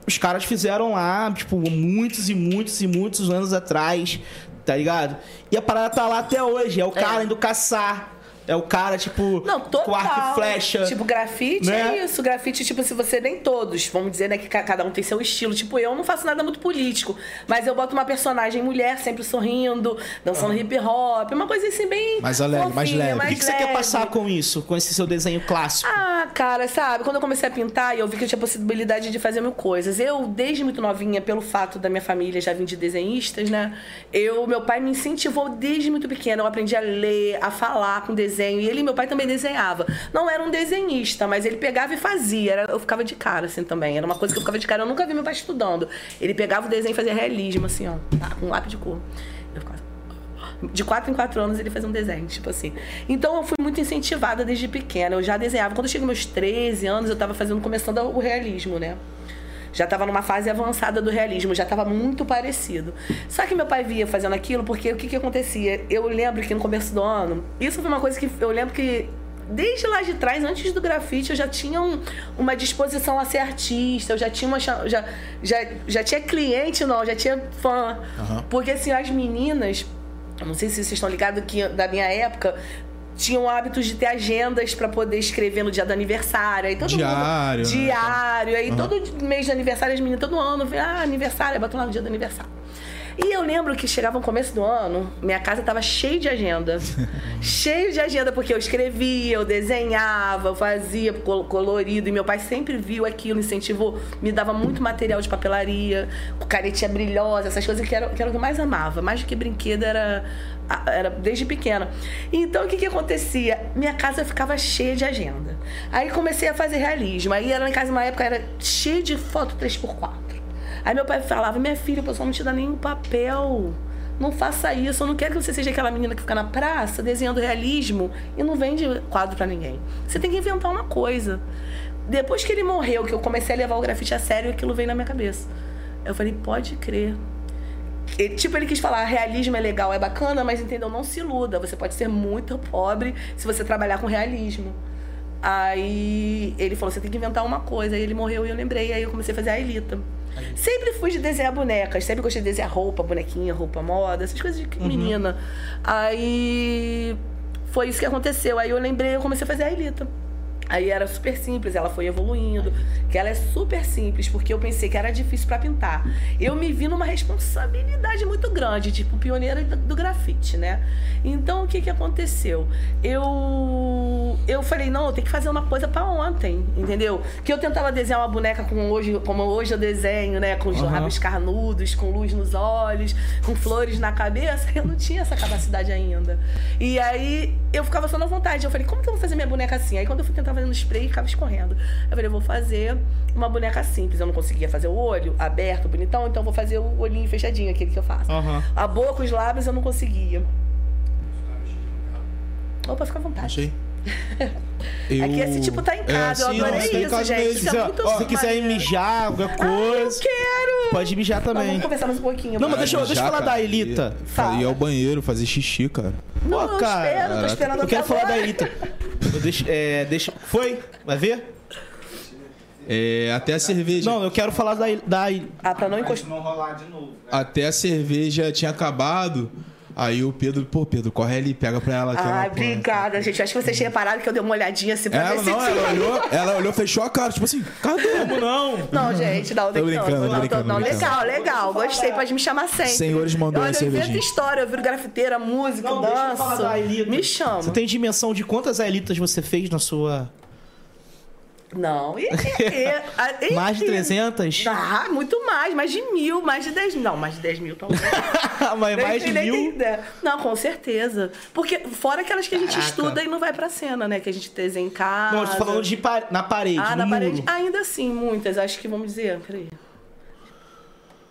os caras fizeram lá, tipo, muitos e muitos e muitos anos atrás, tá ligado? E a parada tá lá até hoje. É o cara indo caçar. É o cara, tipo, Não, total. com arco e flecha. Tipo, grafite né? é isso. Grafite, tipo, se você nem todos, vamos dizer, né, que ca- cada um tem seu estilo. Tipo, eu não faço nada muito político, mas eu boto uma personagem mulher sempre sorrindo, dançando hip hop, uma coisa assim bem. Mais alegre, mais leve. o que, que você quer passar com isso? Com esse seu desenho clássico? Ah, cara, sabe? Quando eu comecei a pintar, eu vi que eu tinha possibilidade de fazer mil coisas. Eu, desde muito novinha, pelo fato da minha família já vir de desenhistas, né? Eu, meu pai me incentivou desde muito pequena. Eu aprendi a ler, a falar com desenho. E ele, meu pai, também desenhava. Não era um desenhista, mas ele pegava e fazia. Era, eu ficava de cara, assim, também. Era uma coisa que eu ficava de cara. Eu nunca vi meu pai estudando. Ele pegava o desenho e fazia realismo, assim, ó. Tá, com lápis de cor. Eu ficava de quatro em quatro anos ele fazia um desenho, tipo assim. Então eu fui muito incentivada desde pequena. Eu já desenhava. Quando eu cheguei meus 13 anos, eu estava fazendo, começando o realismo, né? Já estava numa fase avançada do realismo, já estava muito parecido. Só que meu pai via fazendo aquilo, porque o que, que acontecia? Eu lembro que no começo do ano, isso foi uma coisa que eu lembro que desde lá de trás, antes do grafite, eu já tinha um, uma disposição a ser artista, eu já tinha uma já, já, já tinha cliente, não, já tinha fã. Uhum. Porque assim, as meninas não sei se vocês estão ligados que da minha época tinham hábitos de ter agendas para poder escrever no dia do aniversário. Aí todo diário. Mundo, diário. Aí uhum. todo mês de aniversário, as meninas, todo ano, ah, aniversário, botam lá no dia do aniversário. E eu lembro que chegava no começo do ano, minha casa estava cheia de agenda. cheio de agenda, porque eu escrevia, eu desenhava, eu fazia colorido. E meu pai sempre viu aquilo, incentivou, me dava muito material de papelaria, canetinha brilhosa, essas coisas que era, que era o que eu mais amava. Mais do que brinquedo, era, era desde pequena. Então o que, que acontecia? Minha casa ficava cheia de agenda. Aí comecei a fazer realismo. Aí era em casa, uma época, era cheia de foto 3x4. Aí meu pai falava: Minha filha, o pessoal não te dá nenhum papel. Não faça isso. Eu não quero que você seja aquela menina que fica na praça desenhando realismo e não vende quadro para ninguém. Você tem que inventar uma coisa. Depois que ele morreu, que eu comecei a levar o grafite a sério, aquilo veio na minha cabeça. Eu falei: Pode crer. Ele, tipo, ele quis falar, realismo é legal, é bacana, mas entendeu? Não se iluda. Você pode ser muito pobre se você trabalhar com realismo. Aí ele falou, você tem que inventar uma coisa. Aí ele morreu e eu lembrei. Aí eu comecei a fazer a Elita. Sempre fui de desenhar bonecas, sempre gostei de desenhar roupa, bonequinha, roupa moda, essas coisas de uhum. menina. Aí foi isso que aconteceu. Aí eu lembrei, eu comecei a fazer a Elita. Aí era super simples, ela foi evoluindo, que ela é super simples, porque eu pensei que era difícil para pintar. Eu me vi numa responsabilidade muito grande, tipo pioneira do grafite, né? Então o que que aconteceu? Eu eu falei, não, eu tenho que fazer uma coisa para ontem, entendeu? Que eu tentava desenhar uma boneca com hoje, como hoje eu desenho, né, com os uhum. lábios carnudos, com luz nos olhos, com flores na cabeça, eu não tinha essa capacidade ainda. E aí eu ficava só na vontade. Eu falei, como que eu vou fazer minha boneca assim? Aí quando eu fui tentar fazendo spray, ficava escorrendo. Eu falei, eu vou fazer uma boneca simples. Eu não conseguia fazer o olho aberto, bonitão, então eu vou fazer o olhinho fechadinho, aquele que eu faço. Uhum. A boca, os lábios, eu não conseguia. Opa, fica à vontade. Achei. Eu... Aqui esse tipo tá em é, casa, é, eu adorei não, isso, gente. Mesmo. Isso é muito Se você quiser mijar, alguma coisa. Ah, eu quero! Pode mijar também. Não, vamos conversar mais um pouquinho. Não, mas deixa, eu, deixa eu falar da Elita. Ir ao banheiro, fazer xixi, cara. Não, Pô, cara. Espero, tô esperando eu quero falar da Elita. deixa, é, deixa... Foi? Vai ver? É, até a cerveja. Não, eu quero falar da. da... Ah, pra não encostar. Não rolar de novo. Até a cerveja tinha acabado. Aí o Pedro, pô, Pedro, corre ali, pega pra ela. Ah, obrigada, gente. Acho que vocês tinham reparado que eu dei uma olhadinha assim pra ela, ver não, se ela olhou, ela olhou, fechou a cara, tipo assim, cadê? Como não? Não, gente, não, tô brincando, não, não, brincando, não, legal, legal. Gostei, pode me chamar sempre. Senhores mandou Olha, eu invento história, eu viro grafiteira, música, não, danço. Me chama. Você tem dimensão de quantas elitas você fez na sua não, e, e, e, mais de 300? Ah, muito mais, mais de mil, mais de 10 mil. Não, mais de 10 mil talvez. Mas mais de mil? Não, com certeza. Porque fora aquelas que a gente Caraca. estuda e não vai pra cena, né? Que a gente desenha em casa. Não, eu tô falando de par na parede, Ah, na muro. parede. Ainda assim, muitas. Acho que, vamos dizer, peraí.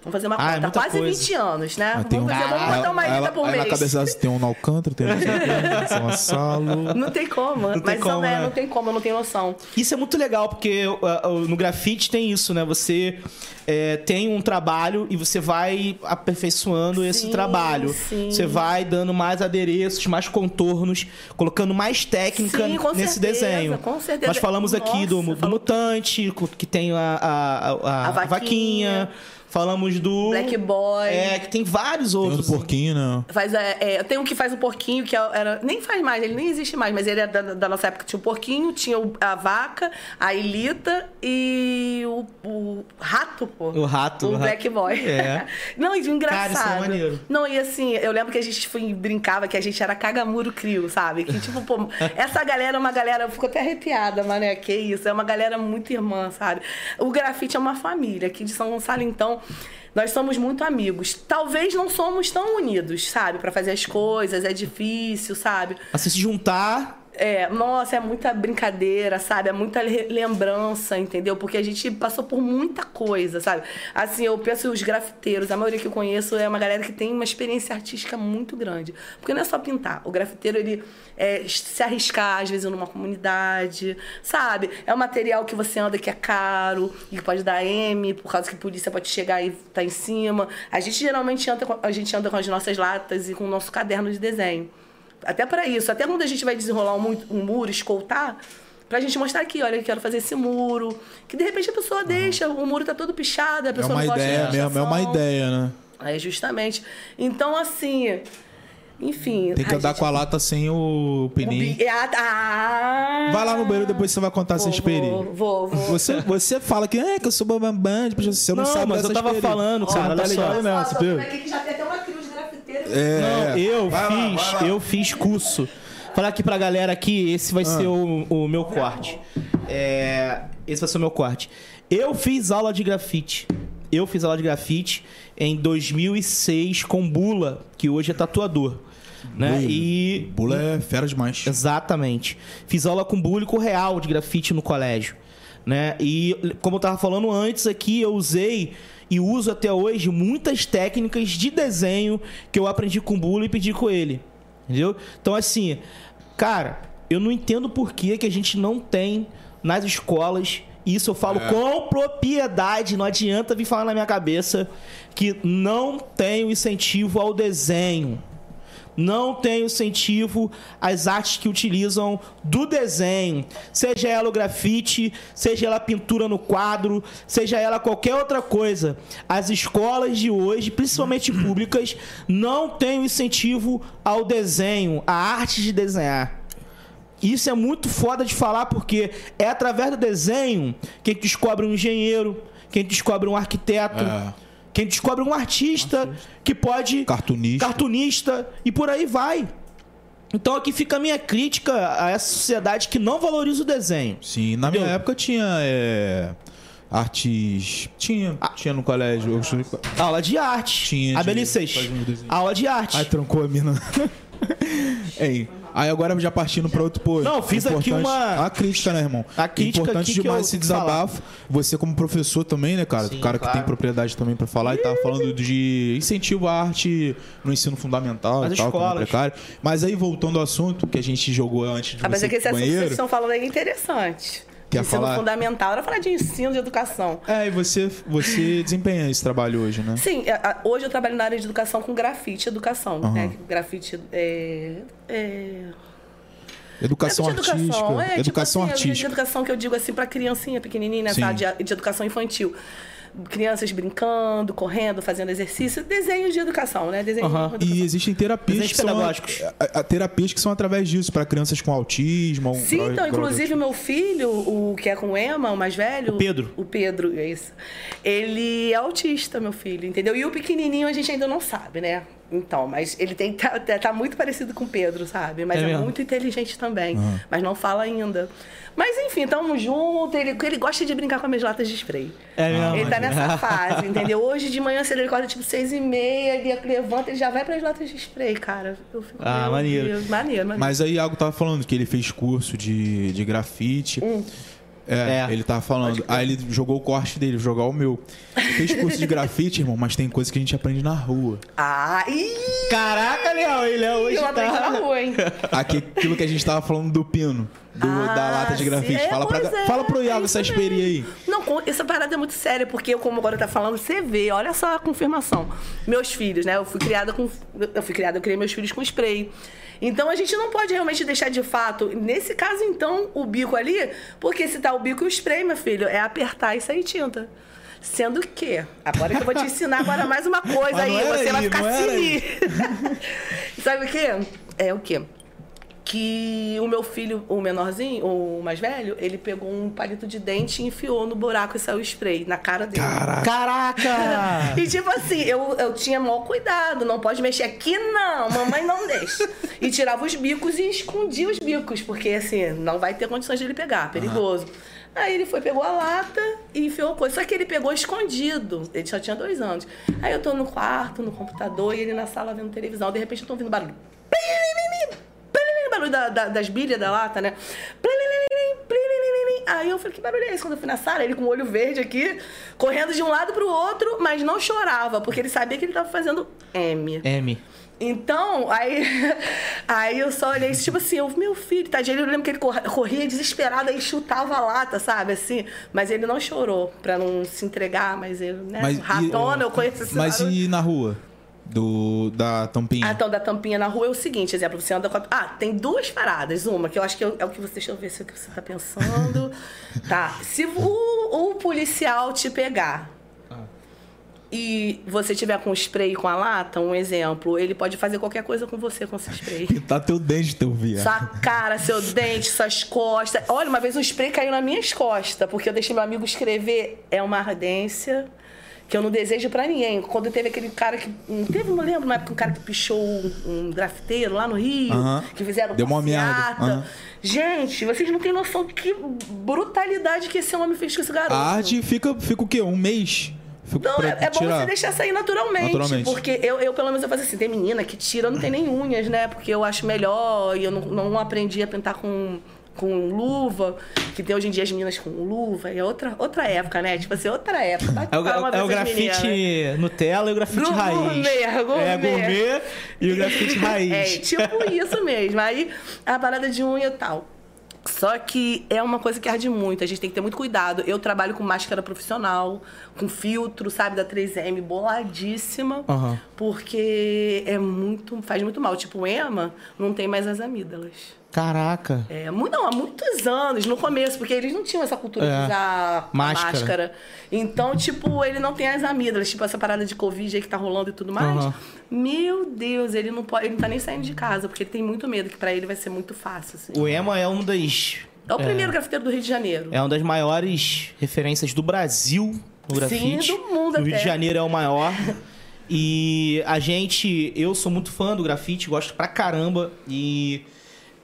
Vamos fazer uma ah, conta. É Quase coisa. 20 anos, né? Ah, vamos, um... fazer, vamos botar uma ela, por mês. na cabeça tem um no Alcântara, tem um Salo. Não tem como. Não tem mas como, é, né? não tem como, eu não tenho noção. Isso é muito legal, porque uh, uh, no grafite tem isso, né? Você é, tem um trabalho e você vai aperfeiçoando sim, esse trabalho. Sim. Você vai dando mais adereços, mais contornos, colocando mais técnica sim, nesse certeza, desenho. Com certeza. Nós falamos Nossa, aqui do, do mutante, que tem a, a, a, a vaquinha. vaquinha Falamos do. Black Boy. É, que tem vários Tem outros. um porquinho, né? Faz, é, é, tem um que faz o porquinho, que era. Nem faz mais, ele nem existe mais, mas ele é da, da nossa época. Tinha o porquinho, tinha o- a vaca, a Ilita e o, o rato, pô. O rato, O o rato. Black Boy. É. Não, e engraçado. Cara, isso é maneiro. Não, e assim, eu lembro que a gente foi, brincava que a gente era cagamuro crio, sabe? Que tipo, pô, essa galera é uma galera, eu fico até arrepiada, mané, que isso, é uma galera muito irmã, sabe? O grafite é uma família, aqui de São Gonçalo, então, nós somos muito amigos. Talvez não somos tão unidos, sabe? Pra fazer as coisas, é difícil, sabe? Assim, se juntar. É, nossa, é muita brincadeira, sabe? É muita le- lembrança, entendeu? Porque a gente passou por muita coisa, sabe? Assim, eu penso os grafiteiros, a maioria que eu conheço é uma galera que tem uma experiência artística muito grande. Porque não é só pintar. O grafiteiro, ele é, se arriscar, às vezes, numa comunidade, sabe? É um material que você anda que é caro e que pode dar M, por causa que a polícia pode chegar e tá em cima. A gente geralmente anda a gente anda com as nossas latas e com o nosso caderno de desenho. Até para isso, até quando a gente vai desenrolar um, um muro, escoltar, pra gente mostrar aqui, olha, eu quero fazer esse muro. Que de repente a pessoa deixa, o muro tá todo pichado, a É pessoa uma não gosta ideia de mesmo, é uma ideia, né? É, justamente. Então, assim, enfim. Tem que andar com a lata sem o pininho. Ah, Vai lá no banheiro depois você vai contar essa vou, experiência. Vou, vou, vou. Você, você fala que, é, que eu sou bambambam, tipo, você não, Não, sabe mas eu tava experiência. falando, cara, tá olha só. Só, viu? aqui que já tem até uma. É. Não, eu Vai lá, fiz, vai lá. eu fiz curso. Falar aqui pra galera aqui, esse Ah. vai ser o, o meu corte. É, esse vai ser o meu corte. Eu fiz aula de grafite. Eu fiz aula de grafite em 2006 com Bula, que hoje é tatuador. Né? Bula. E Bula é fera demais. Exatamente. Fiz aula com público real de grafite no colégio. Né? E, como eu tava falando antes aqui, eu usei e uso até hoje muitas técnicas de desenho que eu aprendi com o Bulo e pedi com ele. Entendeu? Então, assim, cara, eu não entendo por que, que a gente não tem nas escolas. Isso eu falo com propriedade, não adianta vir falar na minha cabeça que não tem o incentivo ao desenho não tem incentivo às artes que utilizam do desenho, seja ela o grafite, seja ela a pintura no quadro, seja ela qualquer outra coisa. As escolas de hoje, principalmente públicas, não têm incentivo ao desenho, à arte de desenhar. Isso é muito foda de falar porque é através do desenho que a gente descobre um engenheiro, que a gente descobre um arquiteto, É. que a gente descobre um artista que pode Cartunista. cartunista e por aí vai. Então aqui fica a minha crítica a essa sociedade que não valoriza o desenho. Sim, na minha Entendeu? época tinha é, artes. Tinha, tinha no colégio. Eu estudei... Aula de arte. Tinha A de. Aula de arte. Ai, trancou a mina. Ei, aí agora já partindo para outro pô. Não, fiz aqui uma- A crítica, né, irmão? A crítica Importante aqui que demais eu esse que falar. desabafo. Você, como professor também, né, cara? Sim, o cara que claro. tem propriedade também para falar e tava falando de incentivo à arte no ensino fundamental Nas e tal, como precário. Mas aí, voltando ao assunto que a gente jogou antes de Ah, mas você é que esse assunto que vocês estão falando aí é interessante. Quer ensino falar? fundamental. Era falar de ensino, de educação. É, e você, você desempenha esse trabalho hoje, né? Sim, a- hoje eu trabalho na área de educação com grafite educação. Né? Grafite é. é... Educação é de artística. educação, é, educação tipo assim, artística. educação que eu digo assim pra criancinha pequenininha, Sim. área de, de educação infantil. Crianças brincando, correndo, fazendo exercício, desenho de educação, né? Desenho Aham. de educação. E existem terapias Desenhos que são, a- a- terapias que são através disso, para crianças com autismo. Sim, grau- então, inclusive o meu filho, o que é com Ema, o mais velho. O Pedro. O Pedro, é isso. Ele é autista, meu filho, entendeu? E o pequenininho a gente ainda não sabe, né? Então, mas ele tem tá, tá- tá muito parecido com o Pedro, sabe? Mas É é, muito inteligente também. Mas não fala ainda. Mas enfim, tamo junto. Ele, ele gosta de brincar com as minhas latas de spray. É mesmo? Ele tá nessa fase, entendeu? Hoje de manhã, se ele acorda tipo seis e meia, ele levanta, ele já vai pras latas de spray, cara. Eu fico, Ah, maneiro. Deus, maneiro, maneiro. Mas aí Iago tava falando que ele fez curso de, de grafite. É, É. ele tava falando. Aí ele jogou o corte dele, jogar o meu. Fez curso de grafite, irmão, mas tem coisa que a gente aprende na rua. Ah, ih! Caraca, Leão, ele é hoje Eu aprendi na tá... rua, hein? Aqui, aquilo que a gente tava falando do pino, do- Ah, da lata de grafite. É, fala, pra, é, fala pro é Iago isso essa experiência aí. Não, essa parada é muito séria, porque eu, como agora tá falando, você vê, olha só a confirmação. Meus filhos, né? Eu fui criada com. Eu fui criada, eu criei meus filhos com spray. Então a gente não pode realmente deixar de fato, nesse caso, então, o bico ali, porque se tá o bico e o spray, meu filho, é apertar e sair tinta. Sendo que, agora que eu vou te ensinar agora mais uma coisa aí, você vai aí, ficar não era feliz. Sabe o quê? É o quê? Que o meu filho, o menorzinho, o mais velho, ele pegou um palito de dente e enfiou no buraco e saiu spray na cara dele. Caraca. Caraca! E tipo assim, eu, eu tinha maior cuidado, não pode mexer aqui não, mamãe não deixa. E tirava os bicos e escondia os bicos, porque assim, não vai ter condições de ele pegar, perigoso. Aí ele foi, pegou a lata e enfiou a coisa. Só que ele pegou escondido. Ele só tinha dois anos. Aí eu tô no quarto, no computador, e ele na sala vendo televisão. De repente eu tô ouvindo barulho. Barulho da- da- das bilhas da lata, né? Aí eu falei, que barulho é esse? Quando eu fui na sala, ele com o olho verde aqui, correndo de um lado pro outro, mas não chorava, porque ele sabia que ele tava fazendo M. M. Então, aí, aí eu só olhei, tipo assim, eu, meu filho, tadinho, eu lembro que ele corria desesperado, aí chutava a lata, sabe, assim. Mas ele não chorou, pra não se entregar, mas ele, né, Mas e- ratona, eu conheço esse Mas barulho. e na rua? Do, da tampinha? Ah, então, da tampinha na rua é o seguinte, exemplo, você anda com a... Ah, tem duas paradas. Uma, que eu acho que é o é que você... Deixa eu ver se é o que você tá pensando. tá. Se o, o policial te pegar e você tiver com spray com a lata, um exemplo, ele pode fazer qualquer coisa com você com esse spray. Pintar teu dente, teu viado. Sua cara, seu dente, suas costas. Olha, uma vez um spray caiu nas minhas costas, porque eu deixei meu amigo escrever. É uma ardência que eu não desejo pra ninguém. Quando teve aquele cara que. Não teve, não lembro, uma época, um cara que pichou um, um grafiteiro lá no Rio, que fizeram Deu uma merda. Gente, vocês não têm noção que brutalidade que esse homem fez com esse garoto. A arte fica, fica o quê? Um mês? Fica Não, é, é bom você deixar sair naturalmente, Naturalmente. Porque eu, eu, pelo menos, eu faço assim. Tem menina que tira, não tem nem unhas, né? Porque eu acho melhor e eu não, não aprendi a pintar com, com luva. Que tem hoje em dia as meninas com luva. É outra, outra época, né? Tipo assim, outra época. Bate É o, é o grafite meninas. Nutella e o grafite Gourmet, raiz. gourmet. É, gourmet e o grafite raiz. É, tipo isso mesmo. Aí a parada de unha e tal. Só que é uma coisa que arde muito, a gente tem que ter muito cuidado. Eu trabalho com máscara profissional, com filtro, sabe, da 3M, boladíssima, Aham. porque é muito, faz muito mal. Tipo, o Ema não tem mais as amígdalas. Caraca. É, não, há muitos anos, no começo, porque eles não tinham essa cultura É. de usar Máscara. máscara. Então, tipo, ele não tem as amígdalas, tipo essa parada de Covid aí que tá rolando e tudo mais. Aham. Meu Deus, ele não pode, ele não tá nem saindo de casa, porque ele tem muito medo, que pra ele vai ser muito fácil. Assim. O Ema é um das. É o primeiro grafiteiro do Rio de Janeiro. É uma das maiores referências do Brasil no grafite. do mundo No Rio de Janeiro é o maior. E a gente, eu sou muito fã do grafite, gosto pra caramba e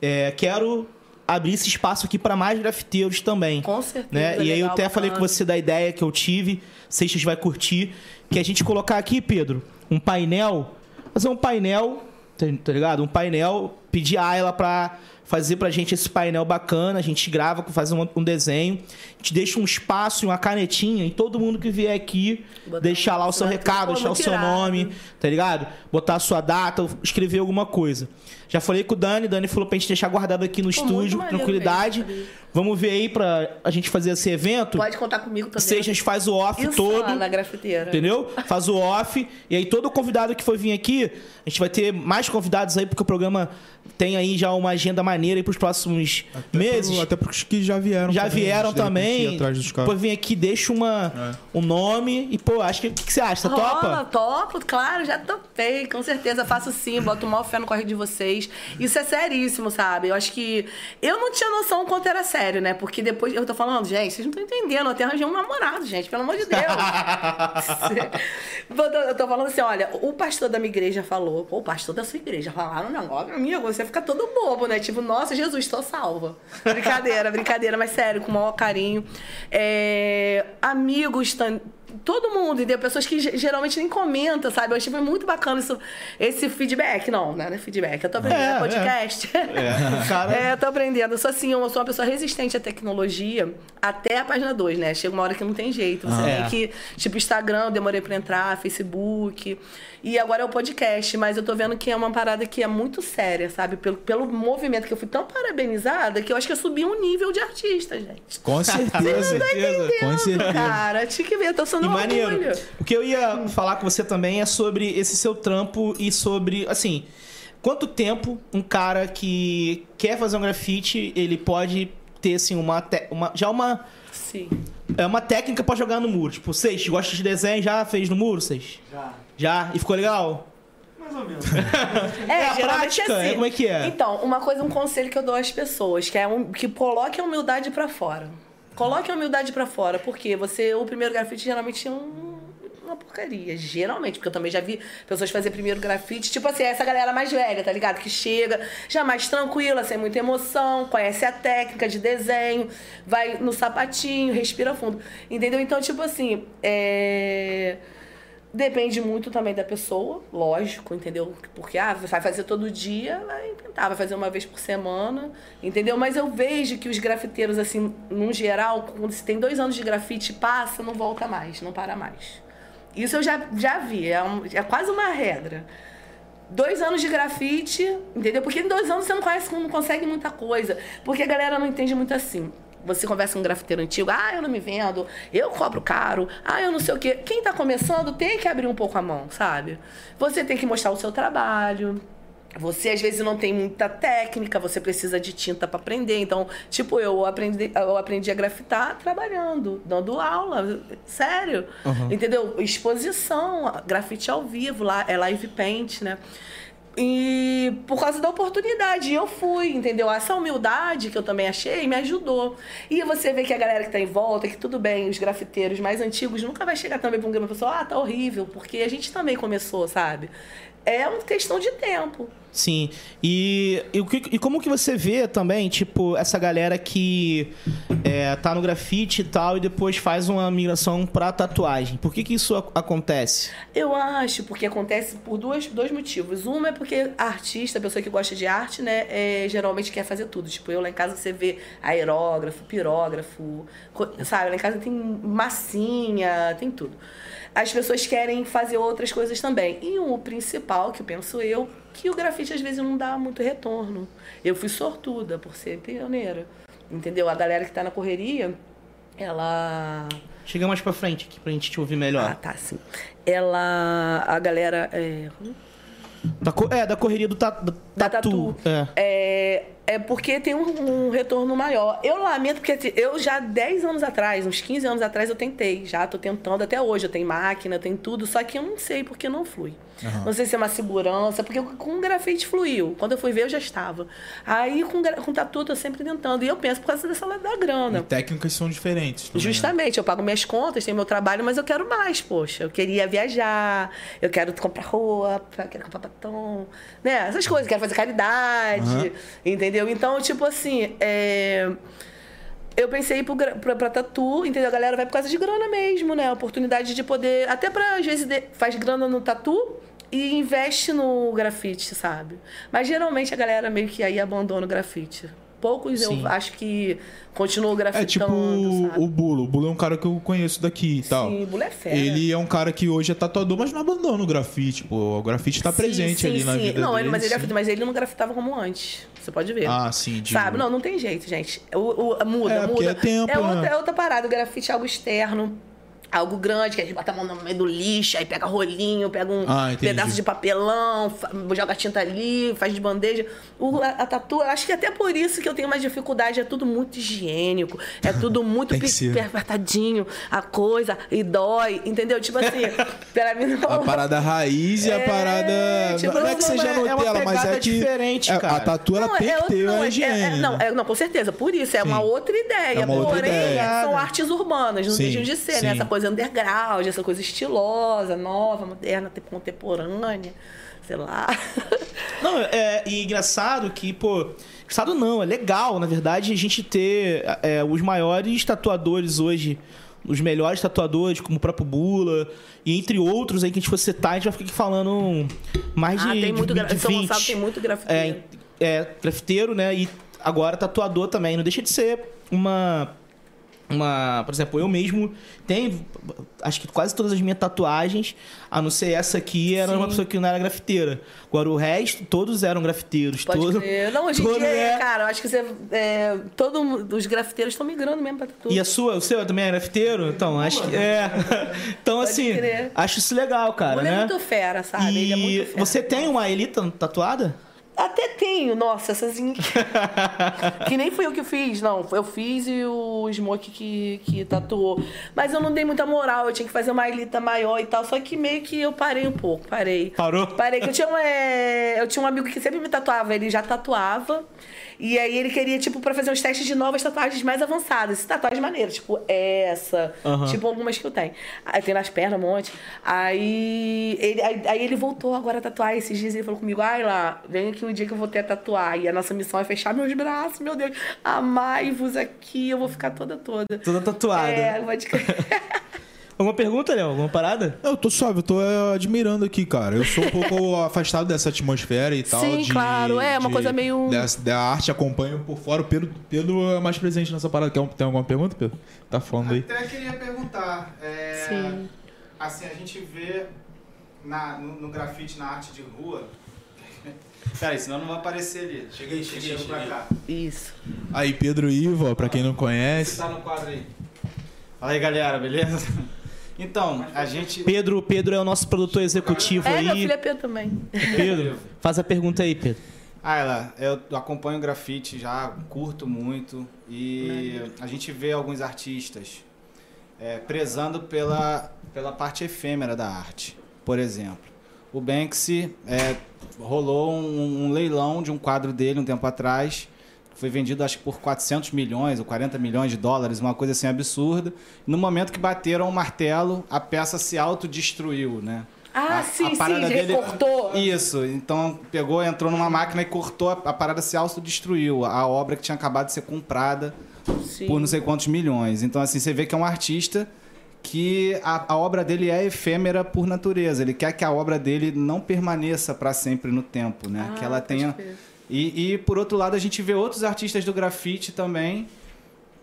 é, quero abrir esse espaço aqui pra mais grafiteiros também. Com certeza, Né? E aí eu até falei com você da ideia que eu tive, Seixas vai curtir, que a gente colocar aqui, Pedro, um painel, fazer um painel, tá, tá ligado? Um painel, pedir a Ayla pra fazer pra gente esse painel bacana, a gente grava, faz um, um desenho, a gente deixa um espaço e uma canetinha e todo mundo que vier aqui Botar deixar lá o seu recado, deixar o seu nome, tá ligado? Botar a sua data, escrever alguma coisa. Já falei com o Dani, Dani falou pra gente deixar guardado aqui no Pô, estúdio, tranquilidade. mesmo? Vamos ver aí pra a gente fazer esse evento. Pode contar comigo também. Seixas faz o off Isso todo. lá na grafiteira. Entendeu? Faz o off. E aí, todo convidado que for vir aqui, a gente vai ter mais convidados aí, porque o programa tem aí já uma agenda maneira aí pros próximos Até meses. pro- até porque os que já vieram. já também, vieram também. Pô, vem aqui, deixa uma, um nome. E, pô, acho que. O que, que você acha? Você Rola, topa? topo, claro, já topei, com certeza. Faço sim, boto o maior fé no corre de vocês. Isso é seríssimo, sabe? Eu acho que. Eu não tinha noção o quanto era sério, né? Porque depois. Eu tô falando, gente, vocês não estão entendendo. Eu até arranjei um namorado, gente, pelo amor de Deus. eu, tô, eu tô falando assim, olha, o pastor da minha igreja falou, pô, o pastor da sua igreja falaram um negócio, amigo, você fica todo bobo, né? Tipo, nossa, Jesus, tô salva. Brincadeira, brincadeira, mas sério, com o maior carinho. É, amigos, todo mundo, entendeu? Pessoas que ge- geralmente nem comentam, sabe? Eu achei foi muito bacana isso, esse feedback. Não, não é feedback, eu tô aprendendo, É, é, é. podcast. É, cara- É, eu tô aprendendo. Eu sou assim, eu sou uma pessoa resistente à tecnologia até a página 2, né? Chega uma hora que não tem jeito. Você Ah. tem É. que, tipo, Instagram, eu demorei pra entrar, Facebook. E agora é o podcast, mas eu tô vendo que é uma parada que é muito séria, sabe? Pelo, pelo movimento que eu fui tão parabenizada que eu acho que eu subi um nível de artista, gente. Com certeza. Com certeza. Cara, tinha que ver, eu tô sendo E maneiro. orgulho. O que eu ia falar com você também é sobre esse seu trampo e sobre, assim, quanto tempo um cara que quer fazer um grafite, ele pode ter, assim, uma, te- uma já uma Sim. é uma técnica pra jogar no muro. Tipo, vocês gostam de desenho? Já fez no muro, vocês? Já. Já? E ficou legal? Mais ou menos. É, a geralmente prática, é assim. é, como é que é? Então, uma coisa, um conselho que eu dou às pessoas, que é um, que coloque a humildade pra fora. Coloque a humildade pra fora, porque você, o primeiro grafite geralmente é um- uma porcaria. Geralmente, porque eu também já vi pessoas fazer primeiro grafite, tipo assim, essa galera mais velha, tá ligado? Que chega já mais tranquila, sem muita emoção, conhece a técnica de desenho, vai no sapatinho, respira fundo. Entendeu? Então, tipo assim, é. Depende muito também da pessoa, lógico, entendeu? Porque ah, vai fazer todo dia, vai tentar, vai fazer uma vez por semana, entendeu? Mas eu vejo que os grafiteiros, assim, num geral, quando se tem dois anos de grafite, passa, não volta mais, não para mais. Isso eu já, já vi, é, um- é quase uma regra. Dois anos de grafite, entendeu? Porque em dois anos você não conhece, não consegue muita coisa. Porque a galera não entende muito assim. Você conversa com um grafiteiro antigo, ah, eu não me vendo, eu cobro caro, ah, eu não sei o quê. Quem tá começando tem que abrir um pouco a mão, sabe? Você tem que mostrar o seu trabalho. Você às vezes não tem muita técnica, você precisa de tinta para aprender. Então, tipo, eu aprendi, eu aprendi a grafitar trabalhando, dando aula, sério. Entendeu? Exposição, grafite ao vivo, lá é live paint, né? E por causa da oportunidade, eu fui, entendeu? Essa humildade que eu também achei me ajudou. E você vê que a galera que tá em volta, que tudo bem, os grafiteiros mais antigos nunca vai chegar também pra um grande pessoa, ah, tá horrível, porque a gente também começou, sabe? É uma questão de tempo. Sim. E, e, e como que você vê também, tipo, essa galera que é, tá no grafite e tal e depois faz uma migração pra tatuagem? Por que que isso ac- acontece? Eu acho, porque acontece por duas, dois motivos. Uma é porque a artista, a pessoa que gosta de arte, né, é, geralmente quer fazer tudo. Tipo, eu lá em casa você vê aerógrafo, pirógrafo, sabe? Lá em casa tem massinha, tem tudo. As pessoas querem fazer outras coisas também. E o principal, que penso eu, que o grafite às vezes não dá muito retorno. Eu fui sortuda por ser pioneira. Entendeu? A galera que tá na correria, ela Chega mais pra frente aqui pra gente te ouvir melhor. ah, tá, sim. Ela. A galera. É, Da, co- é, da correria do ta, da, da tatu. tatu. É. É, é porque tem um, um retorno maior. Eu lamento, porque assim, eu já 10 anos atrás, uns 15 anos atrás, eu tentei. Já tô tentando até hoje. Eu tenho máquina, eu tenho tudo, só que eu não sei porque não flui. Não sei se é uma segurança, porque com o grafite fluiu. Quando eu fui ver, eu já estava. Aí com, com tatu, eu tô sempre tentando. E eu penso por causa dessa da grana. E técnicas são diferentes. também, né? Justamente, eu pago minhas contas, tenho meu trabalho, mas eu quero mais, poxa. Eu queria viajar, eu quero comprar roupa, quero comprar batom, né? Essas coisas, quero fazer caridade, entendeu? Então, tipo assim, é... eu pensei pro pra, pra tatu, entendeu? A galera vai por causa de grana mesmo, né? Oportunidade de poder, até pra, às vezes, faz grana no tatu e investe no grafite, sabe? Mas geralmente a galera meio que aí abandona o grafite. Poucos Sim. eu acho que continuam É grafitando, tipo sabe? o Bulo. O Bulo é um cara que eu conheço daqui e tal. Sim, o Bulo é fera. Ele é um cara que hoje é tatuador, mas não abandona o grafite. Pô, o grafite tá Sim, presente sim, ali na sim. vida Não, dele. ele, mas ele, é mas ele não grafitava como antes. Você pode ver. Ah, sim, digo. Sabe? Não, não tem jeito, gente. O, o- muda, É, muda. é tempo, é, outra, né? é outra parada. O grafite é algo externo. Algo grande, que a gente bota a mão no meio do lixo, aí pega rolinho, pega um Ah, pedaço de papelão, joga tinta ali, faz de bandeja. O, a, a tatu, acho que até por isso que eu tenho mais dificuldade, é tudo muito higiênico, é tudo muito apertadinho, a coisa, e dói, entendeu? Tipo assim, pra mim não. A parada raiz e a É, parada. tipo, não é que não, seja é- é Nutella, mas pegada é que. diferente, é- cara. A tatu ela Não, tem é que ter não, uma é- higiene. é- não, né? é- não, com certeza. Por isso, é Sim. uma outra ideia. É uma outra porém, ideia. são artes urbanas, não Sim, deixam de ser, sim. né? Essa coisa underground, essa coisa estilosa, nova, moderna, te- contemporânea, sei lá. Não, é, e engraçado que, pô. Engraçado não, é legal, na verdade, a gente ter é, os maiores tatuadores hoje, os melhores tatuadores, como o próprio Bula, e entre outros aí que a gente for citar, a gente vai ficar aqui falando mais de. ah, tem muito de, gra... de São 20. Gonçalo tem muito grafiteiro. É, é, grafiteiro, né? E agora tatuador também. Não deixa de ser uma. Uma. Por exemplo, eu mesmo tenho. Acho que quase todas as minhas tatuagens, a não ser essa aqui, era Sim. uma pessoa que não era grafiteira. Agora o resto, todos eram grafiteiros. Pode todo, crer. Não, hoje em dia, é- cara, acho que você. É, todo, os grafiteiros estão migrando mesmo pra tatu. E a sua, o seu também é grafiteiro? Então, acho que. É. Então, Pode assim, crer. acho isso legal, cara, Ele né? é muito fera, sabe? Ele é E muito fera. você tem uma elita tatuada? Até tenho, nossa, essas. que nem fui eu que fiz, não. Eu fiz e o Smoke que, que tatuou. Mas eu não dei muita moral, eu tinha que fazer uma ilita maior e tal. Só que meio que eu parei um pouco, parei. Parou? Parei, que eu tinha, um, é, eu tinha um amigo que sempre me tatuava, ele já tatuava. E aí ele queria, tipo, pra fazer uns testes de novas tatuagens mais avançadas. Tatuagens maneiras, tipo essa, Aham. tipo algumas que eu tenho. Aí tem nas pernas um monte. Aí ele, aí, aí ele voltou agora a tatuar esses dias. Ele falou comigo: ai lá, vem aqui um dia que eu vou ter a tatuar. E a nossa missão é fechar meus braços, meu Deus. Amai-vos aqui, eu vou ficar toda toda. Toda tatuada. É, pode crer. Alguma pergunta, Léo? Alguma parada? Eu tô suave, eu tô é, admirando aqui, cara. Eu sou um pouco afastado dessa atmosfera e tal. Sim, de- claro, é, uma de- coisa meio- dessa- Da arte, acompanho por fora. O Pedro, Pedro é mais presente nessa parada. Quer, tem alguma pergunta, Pedro? Tá falando aí. Até queria perguntar. é, Sim. Assim, a gente vê na- no, no grafite, na arte de rua. Peraí, senão não vai aparecer ali. Cheguei, cheguei, pra cá. Isso. Aí, Pedro Ivo, pra quem não Você conhece. tá no quadro aí. Fala aí, galera, beleza? Então, a gente. Pedro, Pedro é o nosso produtor executivo É, meu aí. filho é Pedro também. Pedro, faz a pergunta aí, Pedro. Ah, ela, eu acompanho grafite já, curto muito e a gente vê alguns artistas é, prezando pela, pela parte efêmera da arte. Por exemplo, o Banksy é, rolou um, um leilão de um quadro dele um tempo atrás, foi vendido acho que por 400 milhões ou 40 milhões de dólares, uma coisa assim absurda. No momento que bateram o martelo, a peça se autodestruiu, né? Ah, sim, sim, parada recortou. Isso, então pegou, entrou numa máquina e cortou, a, a parada se autodestruiu. A obra que tinha acabado de ser comprada Sim. por não sei quantos milhões. Então, assim, você vê que é um artista que a, a obra dele é efêmera por natureza. Ele quer que a obra dele não permaneça para sempre no tempo, né? Ah, que ela tenha. E, e, por outro lado, a gente vê outros artistas do grafite também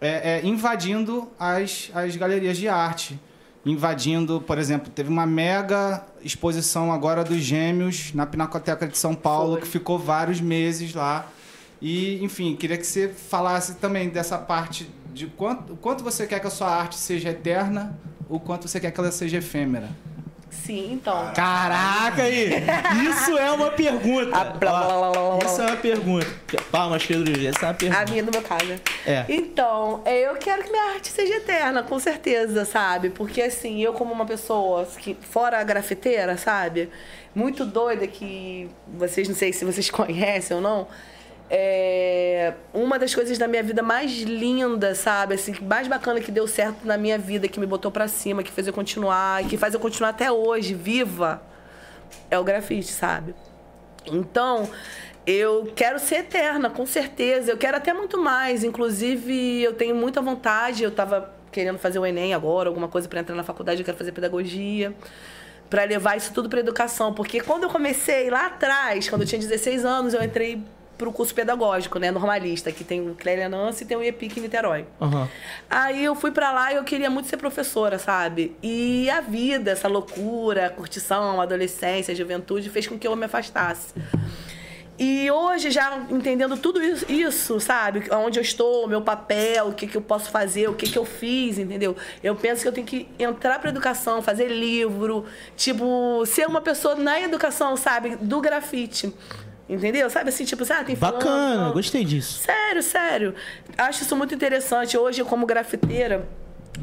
é, é, invadindo as, as galerias de arte. Invadindo, por exemplo, teve uma mega exposição agora dos Gêmeos na Pinacoteca de São Paulo, Foi. que ficou vários meses lá. E, enfim, queria que você falasse também dessa parte de quanto, quanto você quer que a sua arte seja eterna, o quanto você quer que ela seja efêmera. Sim, então. Caraca aí! Isso é uma pergunta. Ah, blá, blá, blá, blá, blá, blá. Isso é uma pergunta. Palmas, Pedro. Essa é uma A pergunta. minha do meu caso. É. Então, eu quero que minha arte seja eterna, com certeza, sabe? Porque assim, eu como uma pessoa que fora a grafiteira, sabe? Muito doida que vocês não sei se vocês conhecem ou não. É uma das coisas da minha vida mais linda, sabe? Assim, mais bacana que deu certo na minha vida, que me botou pra cima, que fez eu continuar, que faz eu continuar até hoje viva, é o grafite, sabe? Então, eu quero ser eterna, com certeza. Eu quero até muito mais. Inclusive, eu tenho muita vontade. Eu tava querendo fazer o Enem agora, alguma coisa para entrar na faculdade. Eu quero fazer pedagogia. Para levar isso tudo para educação. Porque quando eu comecei lá atrás, quando eu tinha 16 anos, eu entrei pro curso pedagógico, né? Normalista, que tem o Clélia Nance e tem o IEPIC em Niterói. Aham. Aí eu fui pra lá e eu queria muito ser professora, sabe? E a vida, essa loucura, a curtição, a adolescência, juventude, fez com que eu me afastasse. E hoje, já entendendo tudo isso, isso, sabe? Onde eu estou, o meu papel, o que, que eu posso fazer, o que, que eu fiz, entendeu? Eu penso que eu tenho que entrar pra educação, fazer livro, tipo, ser uma pessoa na educação, sabe? Do grafite. Entendeu? Sabe assim, tipo, ah, tem Bacana, gostei disso. Sério, sério. Acho isso muito interessante. Hoje, como grafiteira,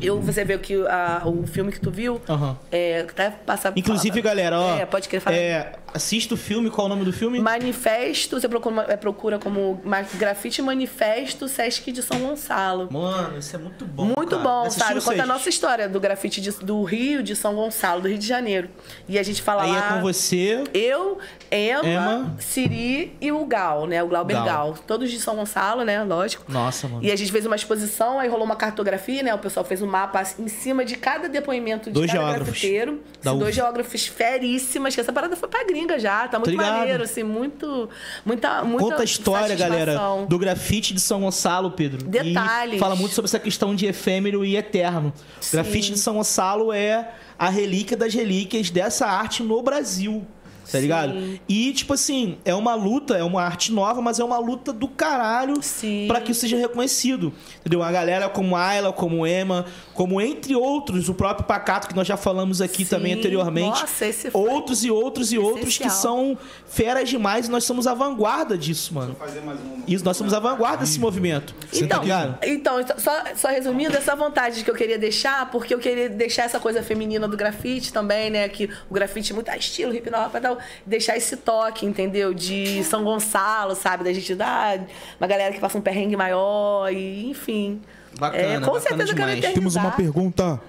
eu, você vê que a- o filme que tu viu, Aham. é, até passa... Inclusive, galera, ó. É, pode querer falar. É, assista o filme, qual é o nome do filme? Manifesto, você procura, é, procura como grafite manifesto Sesc de São Gonçalo. Mano, isso é muito bom. Muito cara. bom, Assistiu sabe? Conta a nossa história do grafite de- do Rio, de São Gonçalo, do Rio de Janeiro. E a gente fala Aí lá... é com você. Eu, Emma, Emma. Siri e o Gal, né? O Glauber Gal. Gal. Todos de São Gonçalo, né? Lógico. Nossa, mano. E a gente fez uma exposição, aí rolou uma cartografia, né? O pessoal fez um mapa em cima de cada depoimento de Dois cada geógrafos. grafiteiro. Da Dois geógrafos feríssimas, que essa parada foi pra gringa já. Tá muito ligado. maneiro, assim, muito. Muita, muita Conta a história, galera, do grafite de São Gonçalo, Pedro. Detalhes. E fala muito sobre essa questão de efêmero e eterno. Sim. grafite de São Gonçalo é a relíquia das relíquias dessa arte no Brasil. Tá ligado? E, tipo assim, é uma luta, é uma arte nova, mas é uma luta do caralho Sim. pra que isso seja reconhecido. Entendeu? Uma galera como Ayla, como Emma, como entre outros, o próprio Pacato, que nós já falamos aqui Sim. também anteriormente. Nossa, esse foi Outros e outros e outros que essencial. são feras demais e nós somos a vanguarda disso, mano. Fazer mais uma. Isso, nós somos a vanguarda desse movimento. Então, ligado? então só, só resumindo, essa vontade que eu queria deixar, porque eu queria deixar essa coisa feminina do grafite também, né? Que o grafite é muito ah, estilo, hip hop e tal. Deixar esse toque, entendeu? De São Gonçalo, sabe? Da gente dar uma galera que passa um perrengue maior e, enfim. Bacana, É, com bacana certeza eu quero demais. Temos uma pergunta.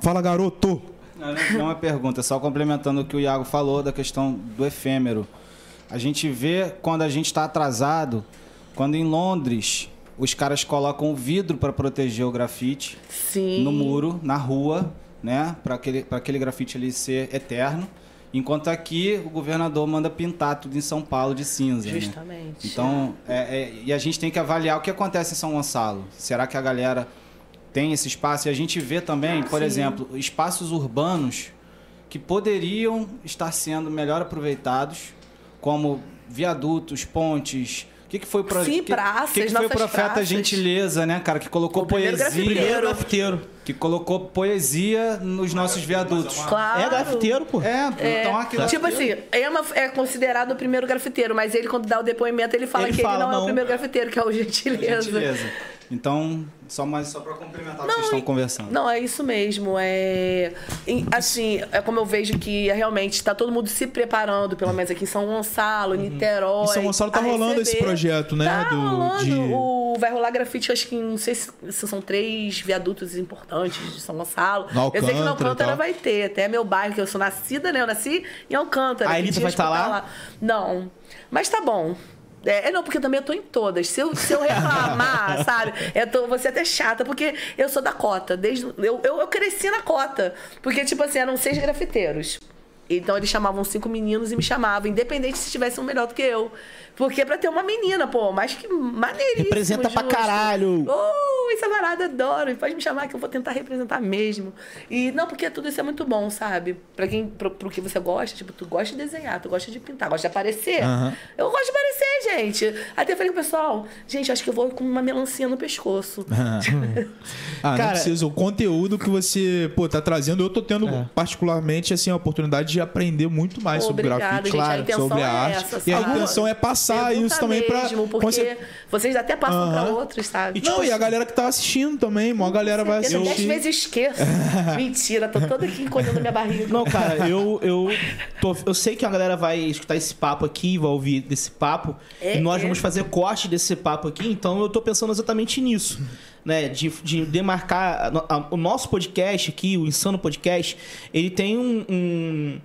Fala, garoto. Não, é uma pergunta, é só complementando o que o Iago falou da questão do efêmero. A gente vê quando a gente está atrasado, quando em Londres os caras colocam vidro para proteger o grafite Sim. no muro, na rua, né? Para aquele, pra aquele grafite ali ser eterno. Enquanto aqui o governador manda pintar tudo em São Paulo de cinza. né? Justamente. Então, é- é- e a gente tem que avaliar o que acontece em São Gonçalo. Será que a galera tem esse espaço? E a gente vê também, por Sim. exemplo, espaços urbanos que poderiam estar sendo melhor aproveitados, como viadutos, pontes. O que, que foi pro... Sim, que, praças, que, que foi o profeta praças. Gentileza, né, cara, que colocou O poesia, grafiteiro. Primeiro grafiteiro. que colocou poesia nos nossos viadutos. Claro. É grafiteiro, pô. É, então aquilo Tipo assim, Emma é considerado o primeiro grafiteiro, mas ele, quando dá o depoimento, ele fala Ele que fala, ele não, é não. o primeiro grafiteiro, que é o Gentileza. gentileza. Então, só mais só para complementar o que vocês estão conversando. Não, é isso mesmo. É assim, é como eu vejo que é, realmente está todo mundo se preparando, pelo menos aqui em São Gonçalo, Niterói. Em São Gonçalo tá a rolando esse receber. projeto, né, Tá do- rolando. de- O, vai rolar grafite, acho que não sei se, se são três viadutos importantes de São Gonçalo. No eu sei que no Alcântara vai ter, até meu bairro, que eu sou nascida, né? Eu nasci em Alcântara. A que Elita tinha vai tá hospital lá? Não. Mas tá bom. É, é, não, porque também eu tô em todas. Se eu, se eu reclamar, sabe? Eu tô, vou ser até chata, porque eu sou da cota. Desde, eu, eu, eu cresci na cota. Porque, tipo assim, eram seis grafiteiros. Então eles chamavam cinco meninos e me chamavam, independente se tivesse um melhor do que eu. Porque é pra ter uma menina, pô, mas que maneiríssimo. Representa pra justo. caralho. Oh, essa varada adoro. Pode me chamar que eu vou tentar representar mesmo. E não, porque tudo isso é muito bom, sabe? Pra quem, pro, pro que você gosta, tipo, tu gosta de desenhar, tu gosta de pintar, gosta de aparecer. Aham. Eu gosto de aparecer, gente. Até falei com o pessoal, gente, acho que eu vou com uma melancia no pescoço. Ah, não Cara- precisa. O conteúdo que você, pô, tá trazendo, eu tô tendo É. particularmente, assim, a oportunidade de aprender muito mais sobre grafite, gente. A claro, intenção sobre a é arte. essa, e a intenção é passar Pergunta isso também pra... mesmo, porque conce- vocês até passam pra Aham. outros, sabe? Não, e a galera que tá assistindo também, uma galera vai Eu dez assistir. vezes esqueço. Mentira, tô toda aqui encolhendo minha barriga. Não, cara, eu, eu, tô- eu sei que a galera vai escutar esse papo aqui, vai ouvir desse papo, É, e nós é. vamos fazer corte desse papo aqui, então eu tô pensando exatamente nisso, né? De, de demarcar a a- o nosso podcast aqui, o Insano Podcast, ele tem um, um-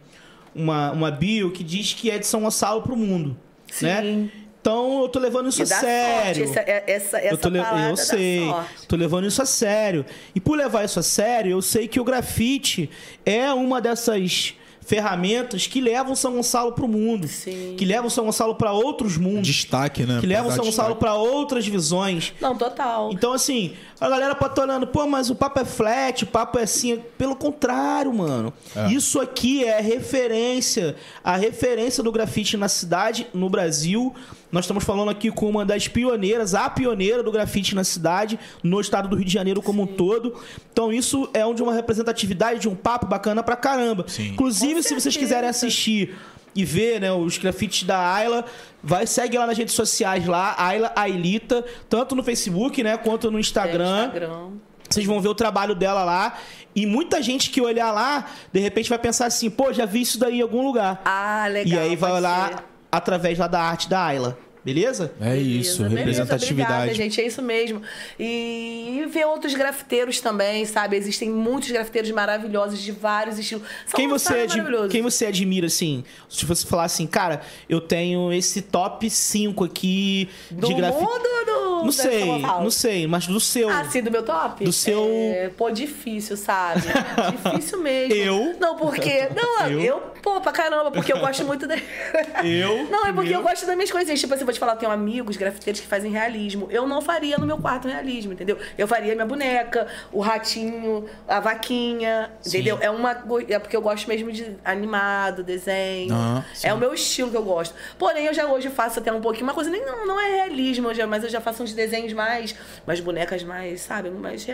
uma, uma bio que diz que é de São Gonçalo pro mundo, Sim. né? Então eu tô levando isso E a sério. sorte, essa, é- essa, essa eu, tô le- eu sei, sorte. tô levando isso a sério. E por levar isso a sério, eu sei que o grafite é uma dessas ferramentas que levam São Gonçalo pro mundo, Sim. que levam São Gonçalo para outros mundos, Destaque, né? que levam São Gonçalo destaque. para outras visões. Não, total. Então, assim, a galera pode estar olhando, pô, mas o papo é flat, o papo é assim. Pelo contrário, mano. É. Isso aqui é referência, a referência do grafite na cidade, no Brasil. Nós estamos falando aqui com uma das pioneiras, a pioneira do grafite na cidade, no estado do Rio de Janeiro como um todo. Então, isso é um de uma representatividade, de um papo bacana pra caramba. Sim. Inclusive, Com se vocês quiserem assistir e ver né, os grafites da Ayla, vai segue lá nas redes sociais lá, Ayla Ailita, tanto no Facebook, né, quanto no É, Instagram. Instagram. Vocês vão ver o trabalho dela lá. E muita gente que olhar lá, de repente vai pensar assim, pô, já vi isso daí em algum lugar. Ah, legal. e aí vai olhar ser. através lá da arte da Ayla. Beleza? É isso, Beleza, representatividade. obrigada, gente, é isso mesmo. E ver outros grafiteiros também, sabe? Existem muitos grafiteiros maravilhosos de vários estilos. São Quem você, é ad- quem você admira, assim? Se você falar assim, cara, eu tenho esse top 5 aqui do de grafite. mundo ou do Não sei, não sei, mas do seu. Ah, sim, do meu top? Do seu- É, pô, difícil, sabe? difícil mesmo. Eu? Não, porque. Não, Eu? eu, Pô, pra caramba, porque eu gosto muito da. Eu? Não, é porque eu? eu gosto das minhas coisinhas. Tipo assim, vou te falar, eu tenho amigos grafiteiros que fazem realismo. Eu não faria no meu quarto realismo, entendeu? Eu faria minha boneca, o ratinho, a vaquinha, entendeu? É uma. É porque eu gosto mesmo de animado, desenho. Ah, é o meu estilo que eu gosto. Porém, eu já hoje faço até um pouquinho, uma coisa nem não, não é realismo, eu já- mas eu já faço uns desenhos mais. umas bonecas mais, sabe? Mais.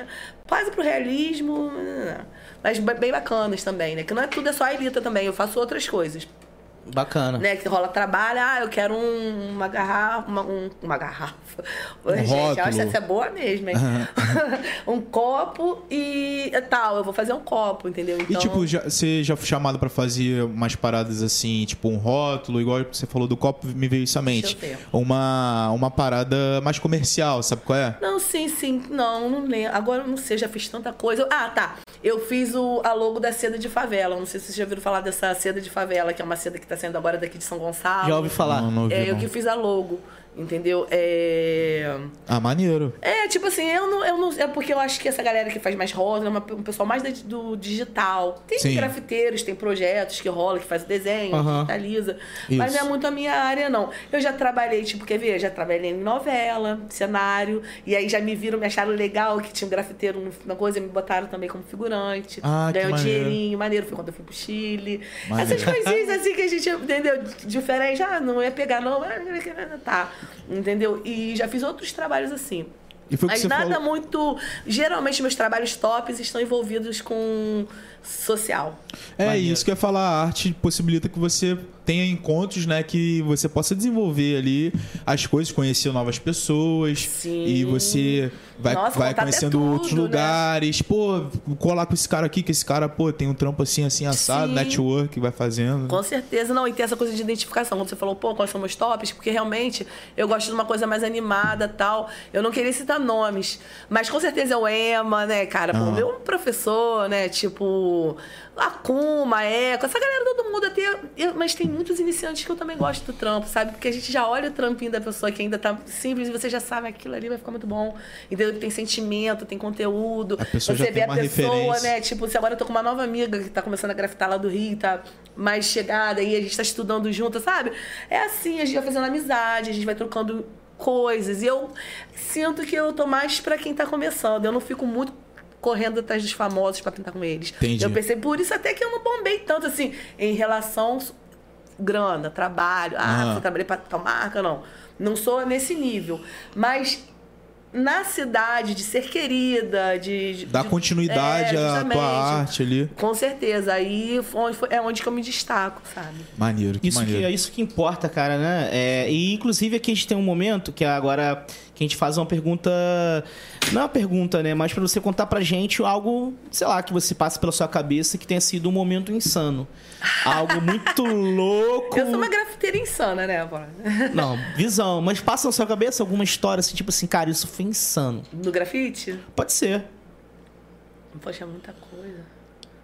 Quase pro realismo. Mas bem bacanas também, né? Que não é tudo, é só a Elita também. Eu faço outras coisas Bacana. né, que rola trabalho, ah, eu quero um- uma garrafa, uma, um- uma garrafa. Oi, gente, eu acho rótulo. essa é boa mesmo, hein? um copo e tal, eu vou fazer um copo, entendeu? E Então, tipo, já- você já foi chamado pra fazer umas paradas assim, tipo um rótulo, igual você falou do copo, me veio isso à mente. Uma, uma parada mais comercial, sabe qual é? Não, sim, sim. Não, não lembro. Agora eu não sei, já fiz tanta coisa. Ah, tá. Eu fiz o, a logo da seda de favela. Não sei se vocês já ouviram falar dessa seda de favela, que é uma seda que tá saindo agora daqui de São Gonçalo. Já ouvi falar. Não, não ouvi, É, eu que fiz a logo, entendeu? É... Ah, maneiro. É, tipo assim, eu não, eu não. É porque eu acho que essa galera que faz mais rosa é uma- um pessoal mais da- do digital. Tem Sim. grafiteiros, tem projetos que rola, que faz o desenho, Aham. digitaliza. Mas Isso. não é muito a minha área, não. Eu já trabalhei, tipo, quer ver? Já trabalhei em novela, cenário. E aí já me viram, me acharam legal que tinha um grafiteiro na coisa, me botaram também como figurante. Ah, Ganhou um dinheirinho, maneiro. Foi quando eu fui pro Chile. Maneiro. Essas coisinhas assim que a gente, entendeu? Diferente. Ah, não ia pegar, não. Ah, Tá. Entendeu? E já fiz outros trabalhos assim. E Mas nada falou. muito. Geralmente, meus trabalhos tops estão envolvidos com social. É Maneiro. isso que eu ia falar, a arte possibilita que você tenha encontros, né, que você possa desenvolver ali as coisas, conhecer novas pessoas Sim. e você vai, Nossa, vai é conhecendo tudo, outros né? lugares, pô, colar com esse cara aqui, que esse cara, pô, tem um trampo assim, assim, assado, Sim. network, vai fazendo. Com certeza, não. E tem essa coisa de identificação. Quando você falou, pô, quais são meus tops? Porque realmente eu gosto de uma coisa mais animada tal. Eu não queria citar nomes. Mas com certeza é o Ema, né, cara? Pô, Aham. meu professor, né? Tipo, a Kuma, Eco, essa galera, todo mundo até. eu- mas tem muitos iniciantes que eu também gosto do trampo, sabe? Porque a gente já olha o trampinho da pessoa que ainda tá simples e você já sabe aquilo ali vai ficar muito bom. Entendeu? Tem sentimento, tem conteúdo. A pessoa você já vê a pessoa, referência. né? Tipo, se agora eu tô com uma nova amiga que tá começando a grafitar lá do Rio, tá mais chegada, e a gente tá estudando junto, sabe? É assim, a gente vai fazendo amizade, a gente vai trocando coisas. E eu sinto que eu tô mais pra quem tá começando. Eu não fico muito correndo atrás dos famosos pra pintar com eles. Entendi. Eu pensei, por isso até que eu não bombei tanto, assim, em relação grana, trabalho. Ah, Ah. você trabalhei pra tal marca, não. Não sou nesse nível. Mas na cidade, de ser querida, de. de Dar de- continuidade é, à tua arte ali. Com certeza. Aí foi- foi- é onde que eu me destaco, sabe? Maneiro, que Isso que, maneiro. é isso que importa, cara, né? É, e inclusive aqui a gente tem um momento que agora que a gente faz uma pergunta. Não é uma pergunta, né? Mas pra você contar pra gente algo, sei lá, que você passa pela sua cabeça que tenha sido um momento insano. Algo muito louco. Eu sou uma grafiteira insana, né, Paula? Não, visão. Mas passa na sua cabeça alguma história assim, tipo assim, cara, isso foi insano. No grafite? Pode ser. Poxa, é muita coisa.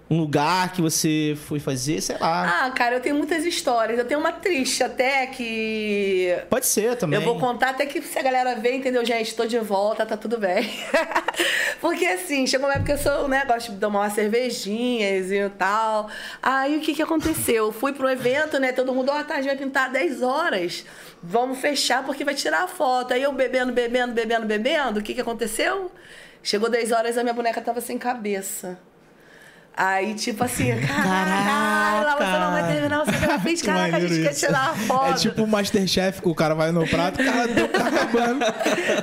Um lugar que você foi fazer, sei lá. Ah, cara, eu tenho muitas histórias. Eu tenho uma triste até que. Pode ser também. Eu vou contar até que se a galera ver, entendeu, gente? Tô de volta, tá tudo bem. Porque assim, chegou uma época que eu sou, né, gosto de tomar umas cervejinhas e tal. Aí o que que aconteceu? Eu fui pro evento, né? Todo mundo, ó, tá, a gente vai pintar 10 horas. Vamos fechar porque vai tirar a foto. Aí eu bebendo, bebendo, bebendo, bebendo. O que que aconteceu? Chegou 10 horas a minha boneca tava sem cabeça. Aí, tipo assim, caralho, você não vai terminar o seu grafite, Que caraca, a gente quer isso. tirar a foto. É tipo o Masterchef, que o cara vai no prato, cara, tá acabando.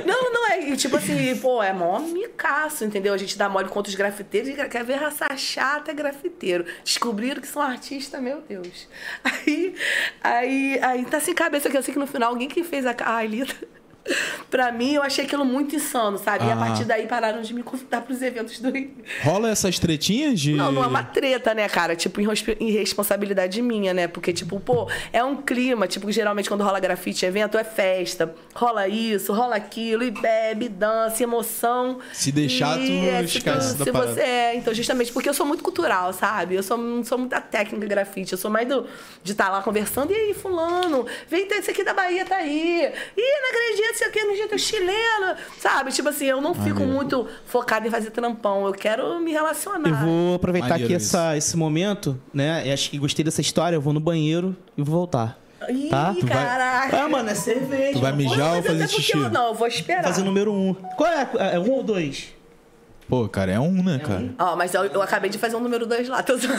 Não, não é. Tipo assim, pô, é mó micaço, entendeu? A gente dá mole contra os grafiteiros e quer ver raça chata é grafiteiro. Descobriram que são artistas, meu Deus. Aí, aí, aí tá sem cabeça que eu sei que no final alguém que fez a. Ai, Lita. Pra mim, eu achei aquilo muito insano, sabe? E a Ah. partir daí pararam de me convidar pros eventos do Rio. Rola essas tretinhas de. Não, não é uma treta, né, cara? Tipo, irresponsabilidade minha, né? Porque, tipo, pô, é um clima, tipo, geralmente quando rola grafite evento é festa. Rola isso, rola aquilo, e bebe, dança, emoção. Se deixar, tu E, é, se esquece da se parada. você É, então, justamente porque eu sou muito cultural, sabe? Eu sou, não sou muito da técnica grafite. Eu sou mais do, de estar lá conversando. E aí, fulano, vem, esse aqui da Bahia tá aí. Ih, não acredito, isso aqui no jeito chileno, sabe? Tipo assim, eu não fico Maneiro. muito focada em fazer trampão. Eu quero me relacionar. Eu vou aproveitar Maneiro aqui essa, esse momento, né? E acho que gostei dessa história. Eu vou no banheiro e vou voltar. Ih, Tá? Tu vai- caraca. Ah, mano, é cerveja. Tu vai mijar ou fazer xixi? eu- Não, eu vou esperar. Fazer o número um. Qual é? É um ou dois? Pô, cara, é um, né, cara? Ó, mas eu, eu acabei de fazer um número 2 lá. Tô... zoando.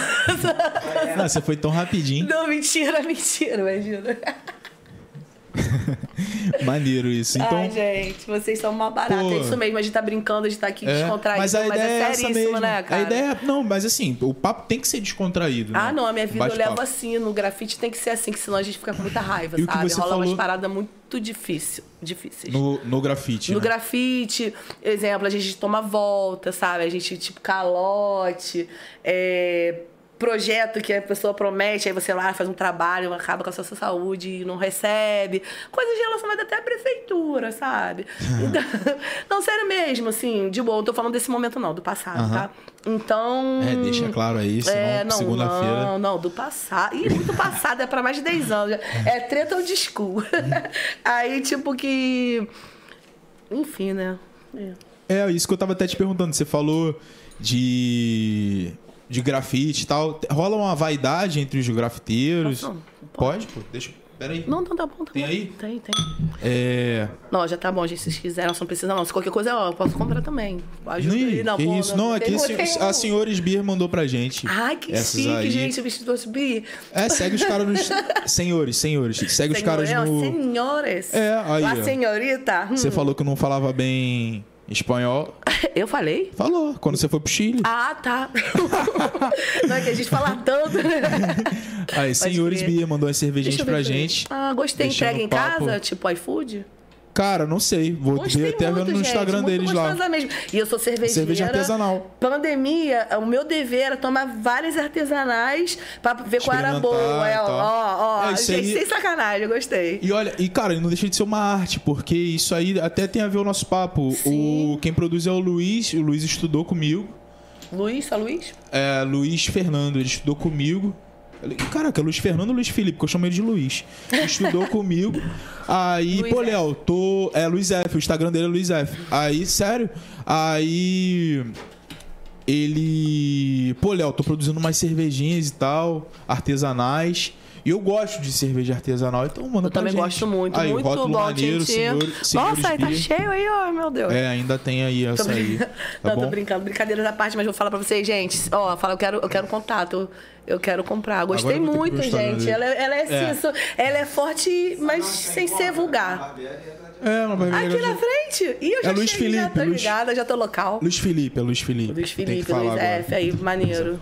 Ah, você foi tão rapidinho. Não, mentira, mentira, imagina. Maneiro isso. Então, Ai, gente, vocês são uma barata. Pô. É isso mesmo, a gente tá brincando, a gente tá aqui é, descontraído, mas a mas, ideia é é essa seríssimo, mesmo. né, cara? A ideia é, não, mas assim, o papo tem que ser descontraído, né? Ah, não, a minha vida eu levo assim. No grafite tem que ser assim, que senão a gente fica com muita raiva, E o que sabe? você Rola falou- umas paradas muito difícil, difíceis. No, no grafite, No né? grafite, exemplo, a gente toma volta, sabe? A gente, tipo, calote, é, projeto que a pessoa promete, aí você lá faz um trabalho, acaba com a sua saúde e não recebe. Coisas relacionadas até à prefeitura, sabe? Então, não, sério mesmo, assim, de boa. Não tô falando desse momento, não, do passado, tá? Então. É, deixa claro aí, senão É, não, segunda-feira. não, não, do passado. Ih, muito passado, é pra mais de 10 anos. É treta ou disco. Aí, tipo que. Enfim, né? É. É, isso que eu tava até te perguntando. Você falou de. De grafite e tal. Rola uma vaidade entre os grafiteiros. Posso? Pode, pô. Deixa. Peraí. Não, não, tá bom, tá Tem bom. aí? Tem, tem. É. Não, já tá bom, gente. Se vocês quiserem, não precisa não. Se qualquer coisa, ó, eu posso comprar também. Ajuda Ih, aí. Não, que pô, isso? Não, aqui um. a senhora Sbier mandou pra gente. Ai, que essas chique, aí. gente. O vestido do bi. É, segue os caras nos. Senhores, senhores. Segue os caras Senhor- no. Senhores. É, aí, ó. senhorita. Hum. Você falou que não falava bem espanhol. Eu falei? Falou, quando você foi pro Chile. Ah, tá. não é que a gente fala tanto. Aí, senhores. Bia mandou as cervejinhas pra gente. Ah, gostei. Entrega em papo. casa, tipo iFood? Cara, não sei. Vou Gostei ver até muito, vendo no gente, Instagram deles lá. mesmo. E eu sou cervejeira. Cerveja artesanal. Pandemia, o meu dever era tomar várias artesanais pra ver qual era boa. É, ó, ó, ó. É, gente, aí- sem sacanagem, eu gostei. E olha, e cara, não deixa de ser uma arte, porque isso aí até tem a ver o nosso papo. Sim. O quem produz é o Luiz, o Luiz estudou comigo. Luiz, só Luiz? É, Luiz Fernando, ele estudou comigo. Caraca, Luiz Fernando ou Luiz Felipe, que eu chamo ele de Luiz. Estudou comigo. Aí, Luiz pô. Léo, tô. É Luiz F, o Instagram dele é Luiz F. Aí, sério. Aí. Ele. Pô, Léo, tô produzindo umas cervejinhas e tal, artesanais. E eu gosto de cerveja artesanal, então manda Eu pra também gente. gosto muito, aí, muito rótulo bom, maneiro, senhor, Nossa, aí tá cheio aí, ó, meu Deus. É, ainda tem aí Tô essa aí. Tá não, tô bom? brincando, brincadeiras à parte, mas vou falar pra vocês, gente. Ó, fala, eu quero, eu quero contato. Eu, quero comprar. Gostei muito, gente. Ela, ela é, assim, É. isso- ela é forte, mas sem ser vulgar. É, uma barbearia Aqui na frente. E eu já É Luiz cheguei, já Felipe, tô Luiz- ligada, já tô local. Luiz Felipe, é Luiz Felipe. Luiz Felipe, Luiz agora. F, aí, maneiro.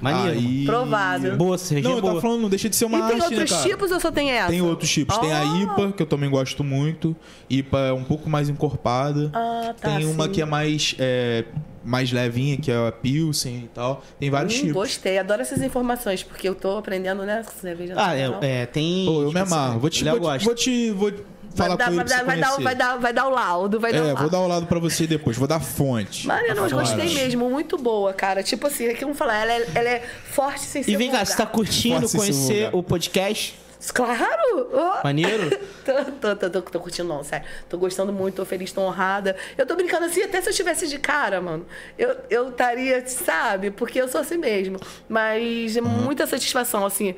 Maneiro. Aí- Provado. Boa, cervejinha Não, eu boa. tava falando, não deixa de ser uma e tem arte, outros né, tipos ou só tem essa? Tem outros tipos. Tem a Ah. IPA, que eu também gosto muito. IPA é um pouco mais encorpada. Ah, tá, Tem uma sim. que é mais, é, mais levinha, que é a Pilsen e tal. Tem vários Hum, tipos. gostei, adoro essas informações, porque eu tô aprendendo, né? Cerveja Ah, é, é, tem. Pô, eu me amarro. Vou te, vou, te, vou te- vou falar vai, dar, com ele vai, dar, vai, dar, vai, dar, vai dar o laudo, vai dar o É, laudo. vou dar o lado pra você depois. Vou dar fonte. Maneiro, mas Tá gostei mesmo, muito boa, cara. Tipo assim, é que vamos falar, ela é, ela é forte sem ser E vem cá, você tá curtindo ser conhecer o podcast? Claro! Oh. Maneiro? Tô, tô, tô, tô, tô curtindo, não, sério. Tô gostando muito, tô feliz, tô honrada. Eu tô brincando assim, até se eu estivesse de cara, mano, eu eu estaria, sabe? Porque eu sou assim mesmo. Mas é muita satisfação, assim,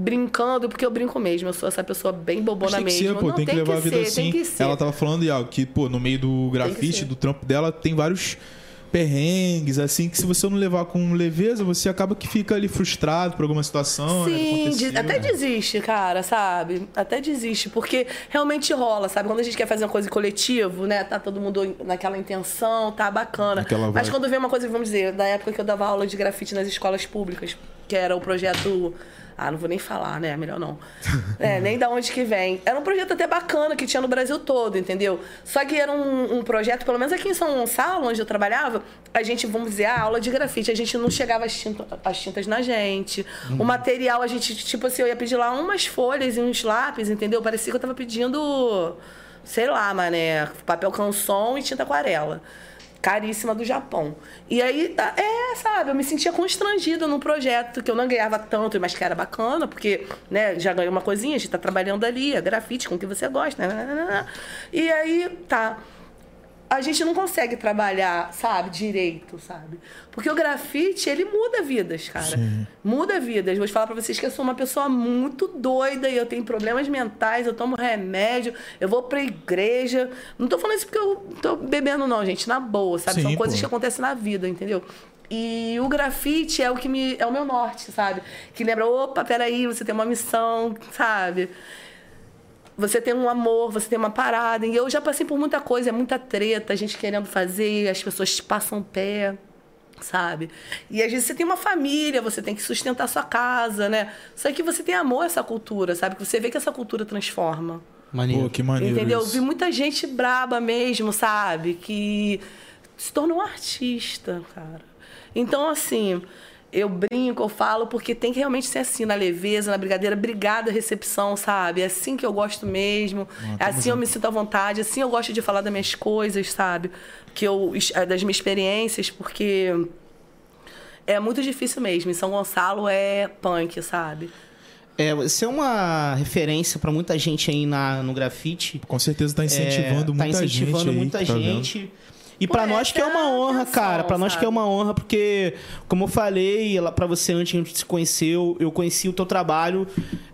brincando, porque eu brinco mesmo. Eu sou essa pessoa bem bobona tem que mesmo. ser, pô, não, tem que levar a vida ser, assim. Tem que ser. Ela tava falando algo que, pô, no meio do grafite, do trampo dela, tem vários perrengues, assim, que se você não levar com leveza, você acaba que fica ali frustrado por alguma situação. né, que Sim, de- até desiste, cara, sabe? Até desiste, porque realmente rola, sabe? Quando a gente quer fazer uma coisa em coletivo, né? Tá todo mundo naquela intenção, tá bacana. Naquela Mas quando vem uma coisa, vamos dizer, da época que eu dava aula de grafite nas escolas públicas, que era o projeto. Ah, não vou nem falar, né? Melhor não. É, nem da onde que vem. Era um projeto até bacana que tinha no Brasil todo, entendeu? Só que era um, um projeto, pelo menos aqui em São Gonçalo, onde eu trabalhava, a gente, vamos dizer, a aula de grafite, a gente não chegava as, tinta- as tintas na gente. O material, a gente, tipo assim, eu ia pedir lá umas folhas e uns lápis, entendeu? Parecia que eu tava pedindo, sei lá, mané, papel canson e tinta aquarela. Caríssima do Japão. E aí, tá- é, sabe, eu me sentia constrangida num projeto que eu não ganhava tanto, mas que era bacana, porque, né, já ganhei uma coisinha, a gente tá trabalhando ali, é grafite com o que você gosta, né? E aí, tá. A gente não consegue trabalhar, sabe, direito, sabe? Porque o grafite, ele muda vidas, cara. Muda vidas. Vou te falar pra vocês que eu sou uma pessoa muito doida e eu tenho problemas mentais, eu tomo remédio, eu vou pra igreja. Não tô falando isso porque eu tô bebendo, não, gente. Na boa, sabe? Sim, São coisas pô. que acontecem na vida, entendeu? E o grafite é o que me. é o meu norte, sabe? Que lembra, opa, peraí, você tem uma missão, sabe? Você tem um amor, você tem uma parada. E eu já passei por muita coisa, é muita treta, a gente querendo fazer, as pessoas te passam pé, sabe? E às vezes você tem uma família, você tem que sustentar sua casa, né? Só que você tem amor a essa cultura, sabe? Que você vê que essa cultura transforma. Maneiro. Pô, que maneiro Entendeu? isso. Vi muita gente braba mesmo, sabe? Que se tornou um artista, cara. Então, assim, eu brinco, eu falo, porque tem que realmente ser assim, na leveza, na brigadeira. Obrigada, recepção, sabe? É assim que eu gosto mesmo. é assim eu me sinto à vontade. Assim eu gosto de falar das minhas coisas, sabe? Que eu, das minhas experiências, porque é muito difícil mesmo. Em São Gonçalo é punk, sabe? É, você é uma referência pra muita gente aí na, no grafite. Com certeza tá incentivando É, tá muita incentivando gente aí, muita tá vendo? gente. E pra Pô, nós que é uma honra, intenção, cara. Pra nós que é uma honra, porque, como eu falei pra você antes a gente se conhecer, eu, conheci o teu trabalho,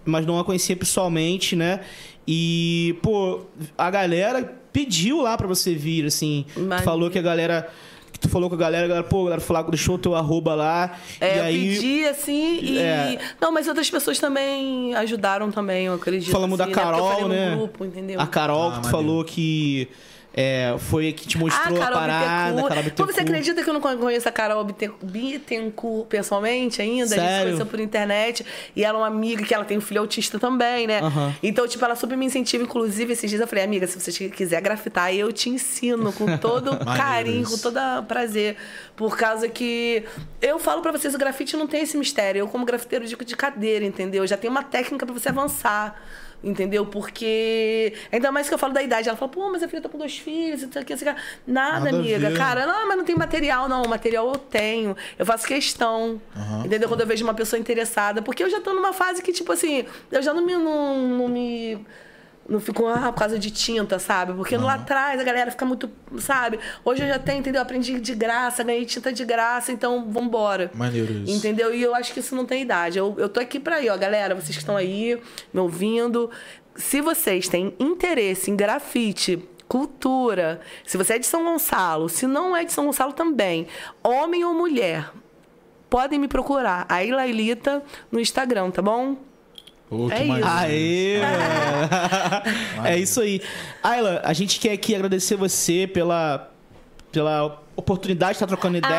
mas não a conhecia pessoalmente, né? E, pô, a galera pediu lá pra você vir, assim. Imagina. falou que a galera. Que tu falou com a galera, a galera, pô, a galera falou, deixou o teu arroba lá. É, e aí. eu pedi assim e. É. Não, mas outras pessoas também ajudaram também, eu acredito. Falamos assim, da né? Carol, falei no né? grupo, entendeu? A Carol, Ah, que tu maneiro. falou que é, foi a que te mostrou a Carol parada. Bittencourt. Carol Pô, você Bittencourt. acredita que eu não conheço a Carol Bitten- Bittencourt pessoalmente ainda? A gente se Sério? conheceu por internet. E ela é uma amiga que ela tem um filho autista também, né? Aham. Então, tipo, ela super me incentiva. Inclusive, esses dias eu falei, amiga, se você quiser grafitar, eu te ensino com todo carinho, com todo prazer. Por causa que eu falo pra vocês, o grafite não tem esse mistério. Eu, como grafiteiro, digo de cadeira, entendeu? Já tem uma técnica pra você avançar. Entendeu? Porque. Ainda mais que eu falo da idade. Ela fala, pô, mas a filha tá com dois filhos, isso aqui, isso aqui. Nada, amiga. Cara, não, mas não tem material, não. O material eu tenho. Eu faço questão. Entendeu? Quando eu vejo uma pessoa interessada. Porque eu já tô numa fase que, tipo assim, eu já não me. Não, não me não fico, ah, por causa de tinta, sabe? Porque lá atrás a galera fica muito, sabe? Hoje eu já tenho, entendeu? Aprendi de graça, ganhei tinta de graça, então vambora. Maneiro isso. Entendeu? E eu acho que isso não tem idade. Eu, eu tô aqui pra aí, ó, galera. Vocês que estão aí me ouvindo. Se vocês têm interesse em grafite, cultura, se você é de São Gonçalo, se não é de São Gonçalo também, homem ou mulher, podem me procurar. A Ilailita no Instagram, tá bom? Que É maneiro. Aê! é isso aí. Ayla, a gente quer aqui agradecer você pela, pela oportunidade de estar trocando ideia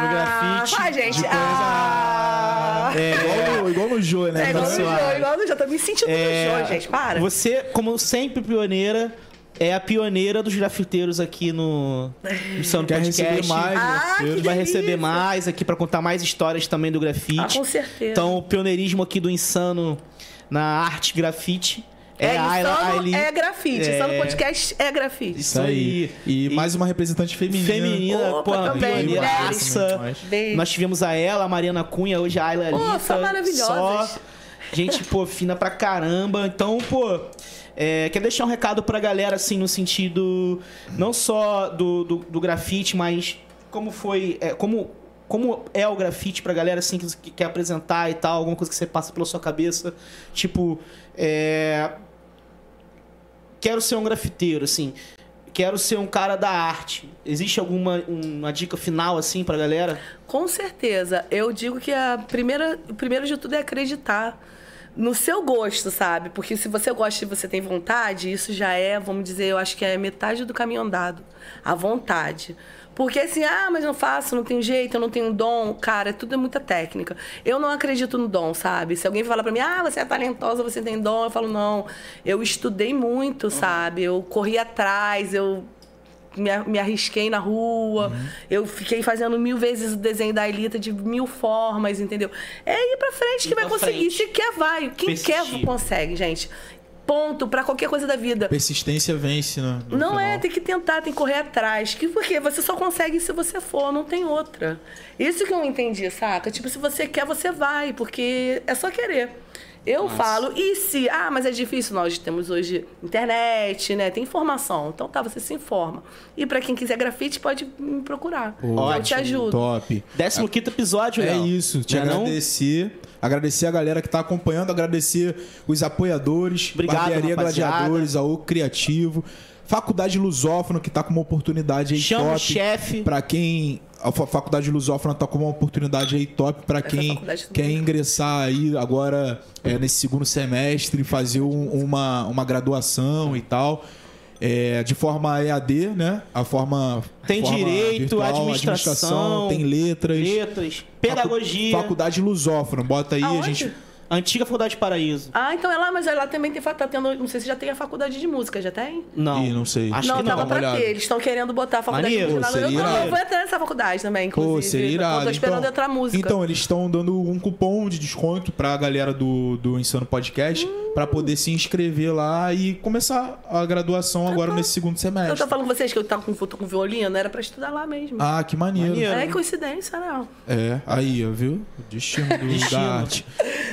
no grafite. Ah, gente. de coisa- Ah. É, Igual, no, igual no Jô, né? É igual no Suave. Jô, igual no Jô. Tô me sentindo É, no Jô, gente. Para. Você, como sempre pioneira, é a pioneira dos grafiteiros aqui no, no Santo Quer Podcast. receber mais, Ah, que A gente vai delícia. receber mais aqui pra contar mais histórias também do grafite. Ah, com certeza. Então, o pioneirismo aqui do Insano na arte grafite é, É, Insano é grafite. É. Insano Podcast é grafite. Isso aí. E, mais uma representante feminina. Feminina, Opa, pô, também, pioneiraça. Nós tivemos a ela, a Mariana Cunha, hoje a Ayla Pô, Alita. são maravilhosas. Só gente, pô, fina pra caramba. Então, pô, é, quer deixar um recado pra galera, assim, no sentido não só do, do, do grafite, mas como foi, é, como, como é o grafite pra galera, assim, que, que quer apresentar e tal, alguma coisa que você passa pela sua cabeça. Tipo, é, quero ser um grafiteiro, assim. Quero ser um cara da arte. Existe alguma uma dica final, assim, pra galera? Com certeza. Eu digo que a primeira, o primeiro de tudo é acreditar no seu gosto, sabe? Porque se você gosta e você tem vontade, isso já é, vamos dizer, eu acho que é metade do caminho andado. A vontade. Porque assim, ah, mas não faço, não tenho jeito, eu não tenho dom. Cara, tudo é muita técnica. Eu não acredito no dom, sabe? Se alguém fala pra mim, ah, você é talentosa, você tem dom, eu falo, não. Eu estudei muito, sabe? Eu corri atrás, eu me, me arrisquei na rua. Uhum. Eu fiquei fazendo mil vezes o desenho da Elita de mil formas, entendeu? É ir pra frente que vai conseguir. frente. Se quer, vai. Quem Persistir. quer, consegue, gente. Ponto, pra qualquer coisa da vida. Persistência vence, né? no Não é, final. tem que tentar, tem que correr atrás. Que porque você só consegue se você for, não tem outra. Isso que eu entendi, saca? Tipo, se você quer, você vai, porque é só querer. Eu falo, e se, ah, mas é difícil, nós temos hoje internet, né? Tem informação. Então tá, você se informa. E pra quem quiser grafite, pode me procurar. eu te Ótimo, ajudo. Top. 15 episódio, É Léo. isso, te Não é não? agradecer. Agradecer a galera que tá acompanhando, agradecer os apoiadores, Obrigado, Barbearia rapaziada. Gladiadores, a O Criativo, Faculdade Lusófono, que tá com uma oportunidade aí Chama o top. chefe. Pra quem. A fa- Faculdade Lusófona tá com uma oportunidade aí top pra quem faculdade quer ingressar aí agora é, nesse segundo semestre, fazer um- uma, uma graduação e tal. É, de forma EAD, né? A forma. Tem forma direito, virtual, administração, tem letras. Letras, pedagogia. Faculdade Lusófona, bota aí, a Aonde? Antiga Faculdade de Paraíso. Ah, então é lá, mas lá também tem, tá tendo, não sei se já tem a faculdade de música, já tem? Não. Ih, não sei. Acho não, que tava não. uma pra olhada. ter. Eles estão querendo botar a faculdade Maneiro. de música. Pô, lá. Eu, não, eu vou entrar nessa faculdade também, inclusive. Pô, seria irado. Eu tô esperando então, entrar música. Então, eles estão dando um cupom de desconto pra galera do, do Insano Podcast pra poder se inscrever lá e começar a graduação agora nesse segundo eu semestre. tô falando com vocês que eu tava com, com violino, era pra estudar lá mesmo. Ah, que maneiro. Maneiro. é coincidência, não. É, aí, ó, viu? Destino do da arte.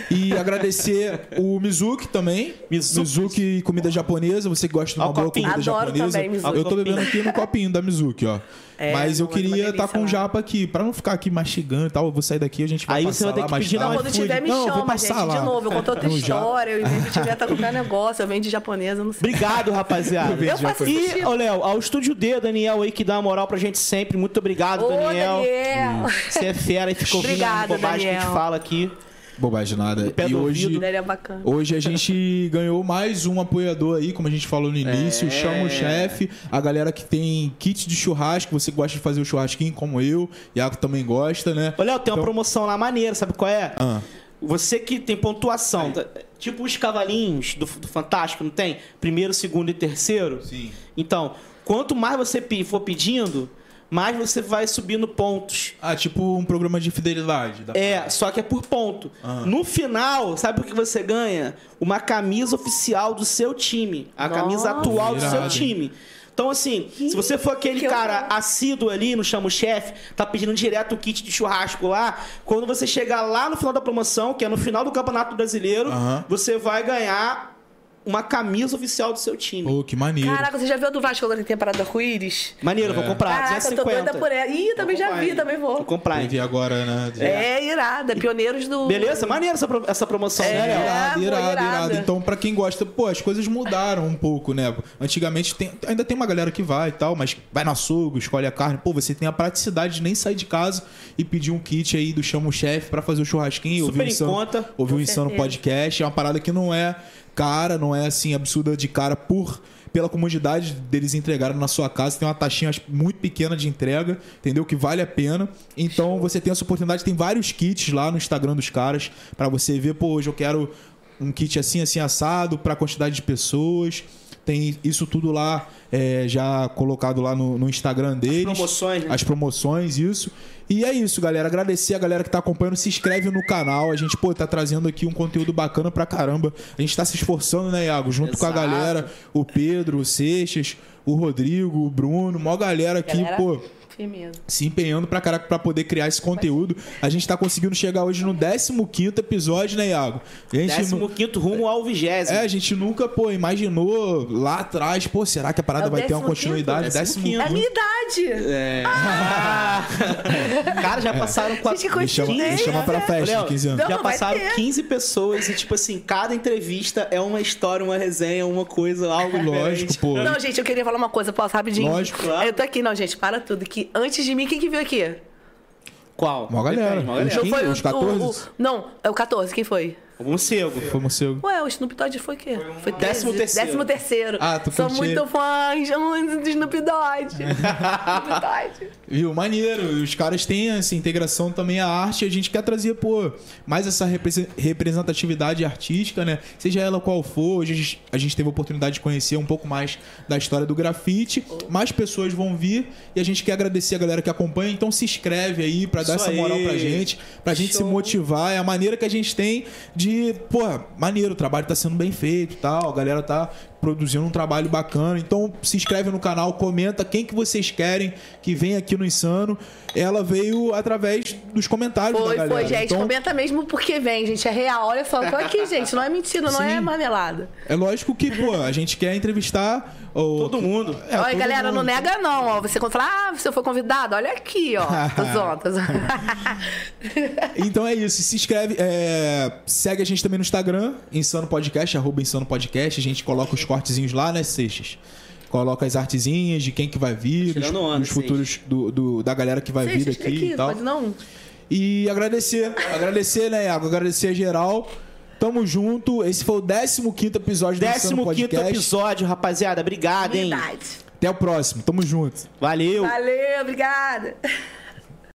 E agradecer o Mizuki também. Mizuki. Mizuki comida japonesa. Você que gosta de uma Ó boa copinho. comida Adoro japonesa. também, Mizuki. Eu tô bebendo aqui no copinho da Mizuki, ó. É, Mas eu não, queria estar com o japa aqui, pra não ficar aqui mastigando e tal. Eu vou sair daqui, a gente vai Aí passar você vai ter lá que mais pedir tarde. na Quando tiver, me Não, eu vou chama, passar gente. lá. De novo, eu conto outra No ja- história. Eu, de tiver, tá com meu negócio. Eu vendo de japonesa, não sei. Obrigado, rapaziada. Eu faço E, sentido. ô, Léo, ao Estúdio D, Daniel aí, que dá uma moral pra gente sempre. Muito obrigado, Ô, Daniel. Daniel. Você é fera e ficou ouvindo Obrigada, bobagem que a gente Daniel. fala aqui. Bobagem nada. pé E hoje. Ele é hoje a gente ganhou mais um apoiador aí, como a gente falou no início. É. Chama o chefe, a galera que tem kit de churrasco, você gosta de fazer o churrasquinho como eu. Iago também gosta, né? Léo, tem uma Então- promoção lá maneira, sabe qual é? Ah. Você que tem pontuação, tá- tipo os cavalinhos do, do Fantástico, não tem? Primeiro, segundo e terceiro? Sim. Então, quanto mais você for pedindo, mais você vai subindo pontos. Ah, tipo um programa de fidelidade. da É, parada. só que é por ponto. Ah. No final, sabe o que você ganha? Uma camisa oficial do seu time. A camisa Nossa. atual do seu time. Então, assim, se você for aquele Que cara legal. assíduo ali no Chama o Chefe, tá pedindo direto o kit de churrasco lá, quando você chegar lá no final da promoção, que é no final do Campeonato Brasileiro, você vai ganhar uma camisa oficial do seu time. Pô, que maneiro. Caraca, você já viu a do Vasco agora em temporada com Íris? Maneiro, vou comprar. Caraca, eu tô 250. doida por ela. Ih, também já comprar, vi, hein? também Vou vou. comprar. Teve agora, né? É, irada. Pioneiros do. Beleza? Maneiro essa, pro- essa promoção, É. né, irado, irado. irado. Então, pra quem gosta, pô, as coisas mudaram um pouco, né? Antigamente tem- ainda tem uma galera que vai e tal, mas vai no açougue, escolhe a carne. Pô, você tem a praticidade de nem sair de casa e pedir um kit aí do Chama o Chefe pra fazer o churrasquinho. Super ouvir o em Insano, conta. Ouvir o Com Insano. Podcast. É uma parada que não é cara, não é assim, absurda de cara por. Pela comodidade deles entregarem na sua casa, tem uma taxinha muito pequena de entrega, entendeu? Que vale a pena. Então você tem essa oportunidade, tem vários kits lá no Instagram dos caras pra você ver, pô, hoje eu quero um kit assim, assim, assado, pra quantidade de pessoas. Tem isso tudo lá, é, já colocado lá no, no Instagram deles. promoções, né? As promoções, isso. E é isso, galera. Agradecer a galera que tá acompanhando. Se inscreve no canal. A gente, pô, tá trazendo aqui um conteúdo bacana pra caramba. A gente tá se esforçando, né, Iago? Junto com a Exato. galera. O Pedro, o Seixas, o Rodrigo, o Bruno. Mó galera aqui, Galera, pô Firmeza. se empenhando pra caraca pra poder criar esse conteúdo. A gente tá conseguindo chegar hoje no 15 episódio, né, Iago? A gente Décimo nu- quinto rumo ao vigésimo. É, a gente nunca, pô, imaginou lá atrás, pô, será que a parada É vai ter uma 15º? continuidade? Décimo Décimo É a minha idade. É. Cara, já passaram quatro... Gente, Me chama, me chama pra festa Léo, de 15 anos. Não, já passaram ter. 15 pessoas e, tipo assim, cada entrevista é uma história, uma resenha, uma coisa, algo Lógico, diferente. pô. Não, gente, eu queria falar uma coisa, posso rapidinho? Lógico, claro. Eu tô aqui, não, gente, para tudo. Que antes de mim, quem que veio aqui? Qual? Mó galera. Depende, mó galera. Os 15, os 14? o- Não, é o 14, quem foi? O morcego. Foi morcego. Ué, o Snoop Dogg foi o quê? Foi Décimo 13. terceiro. Décimo terceiro. Ah, tu Sou muito fã do Snoop Dogg. Snoop Dogg. Viu? Maneiro. Os caras têm essa integração também à arte. A gente quer trazer, pô, mais essa represe- representatividade artística, né? Seja ela qual for. Hoje a gente- a gente teve a oportunidade de conhecer um pouco mais da história do grafite. Mais pessoas vão vir e a gente quer agradecer a galera que acompanha. Então se inscreve aí pra dar Isso essa moral aí. pra gente, pra gente se Show. motivar. É a maneira que a gente tem de de, pô, maneiro, o trabalho tá sendo bem feito e tal, a galera tá produzindo um trabalho bacana. Então se inscreve no canal, comenta quem que vocês querem que venha aqui no Insano. Ela veio através dos comentários Foi, da galera. foi, gente. Então, Comenta mesmo porque vem, gente. É real. Olha só, eu tô aqui, gente. Não é mentira, não é Sim. marmelada. é lógico que, pô, a gente quer entrevistar o- Todo mundo. É, olha, todo galera, mundo. não nega não, ó. Você quando fala, ah, você foi convidado, olha aqui, ó. Tô zoando. Então é isso, se inscreve, é, segue a gente também no Instagram, Insano Podcast, arroba Insano Podcast, a gente coloca os cortezinhos lá, né, Seixas? Coloca as artezinhas de quem que vai vir, onda, dos futuros do, do- da galera que vai vir Seixas, aqui, e tal. pode não? E agradecer, agradecer, né, Iago? Agradecer a geral. Tamo junto. Esse foi o 15 episódio do Insano 15 Podcast. episódio, rapaziada. Obrigado, hein? Verdade. Até o próximo. Tamo junto. Valeu. Valeu, obrigada.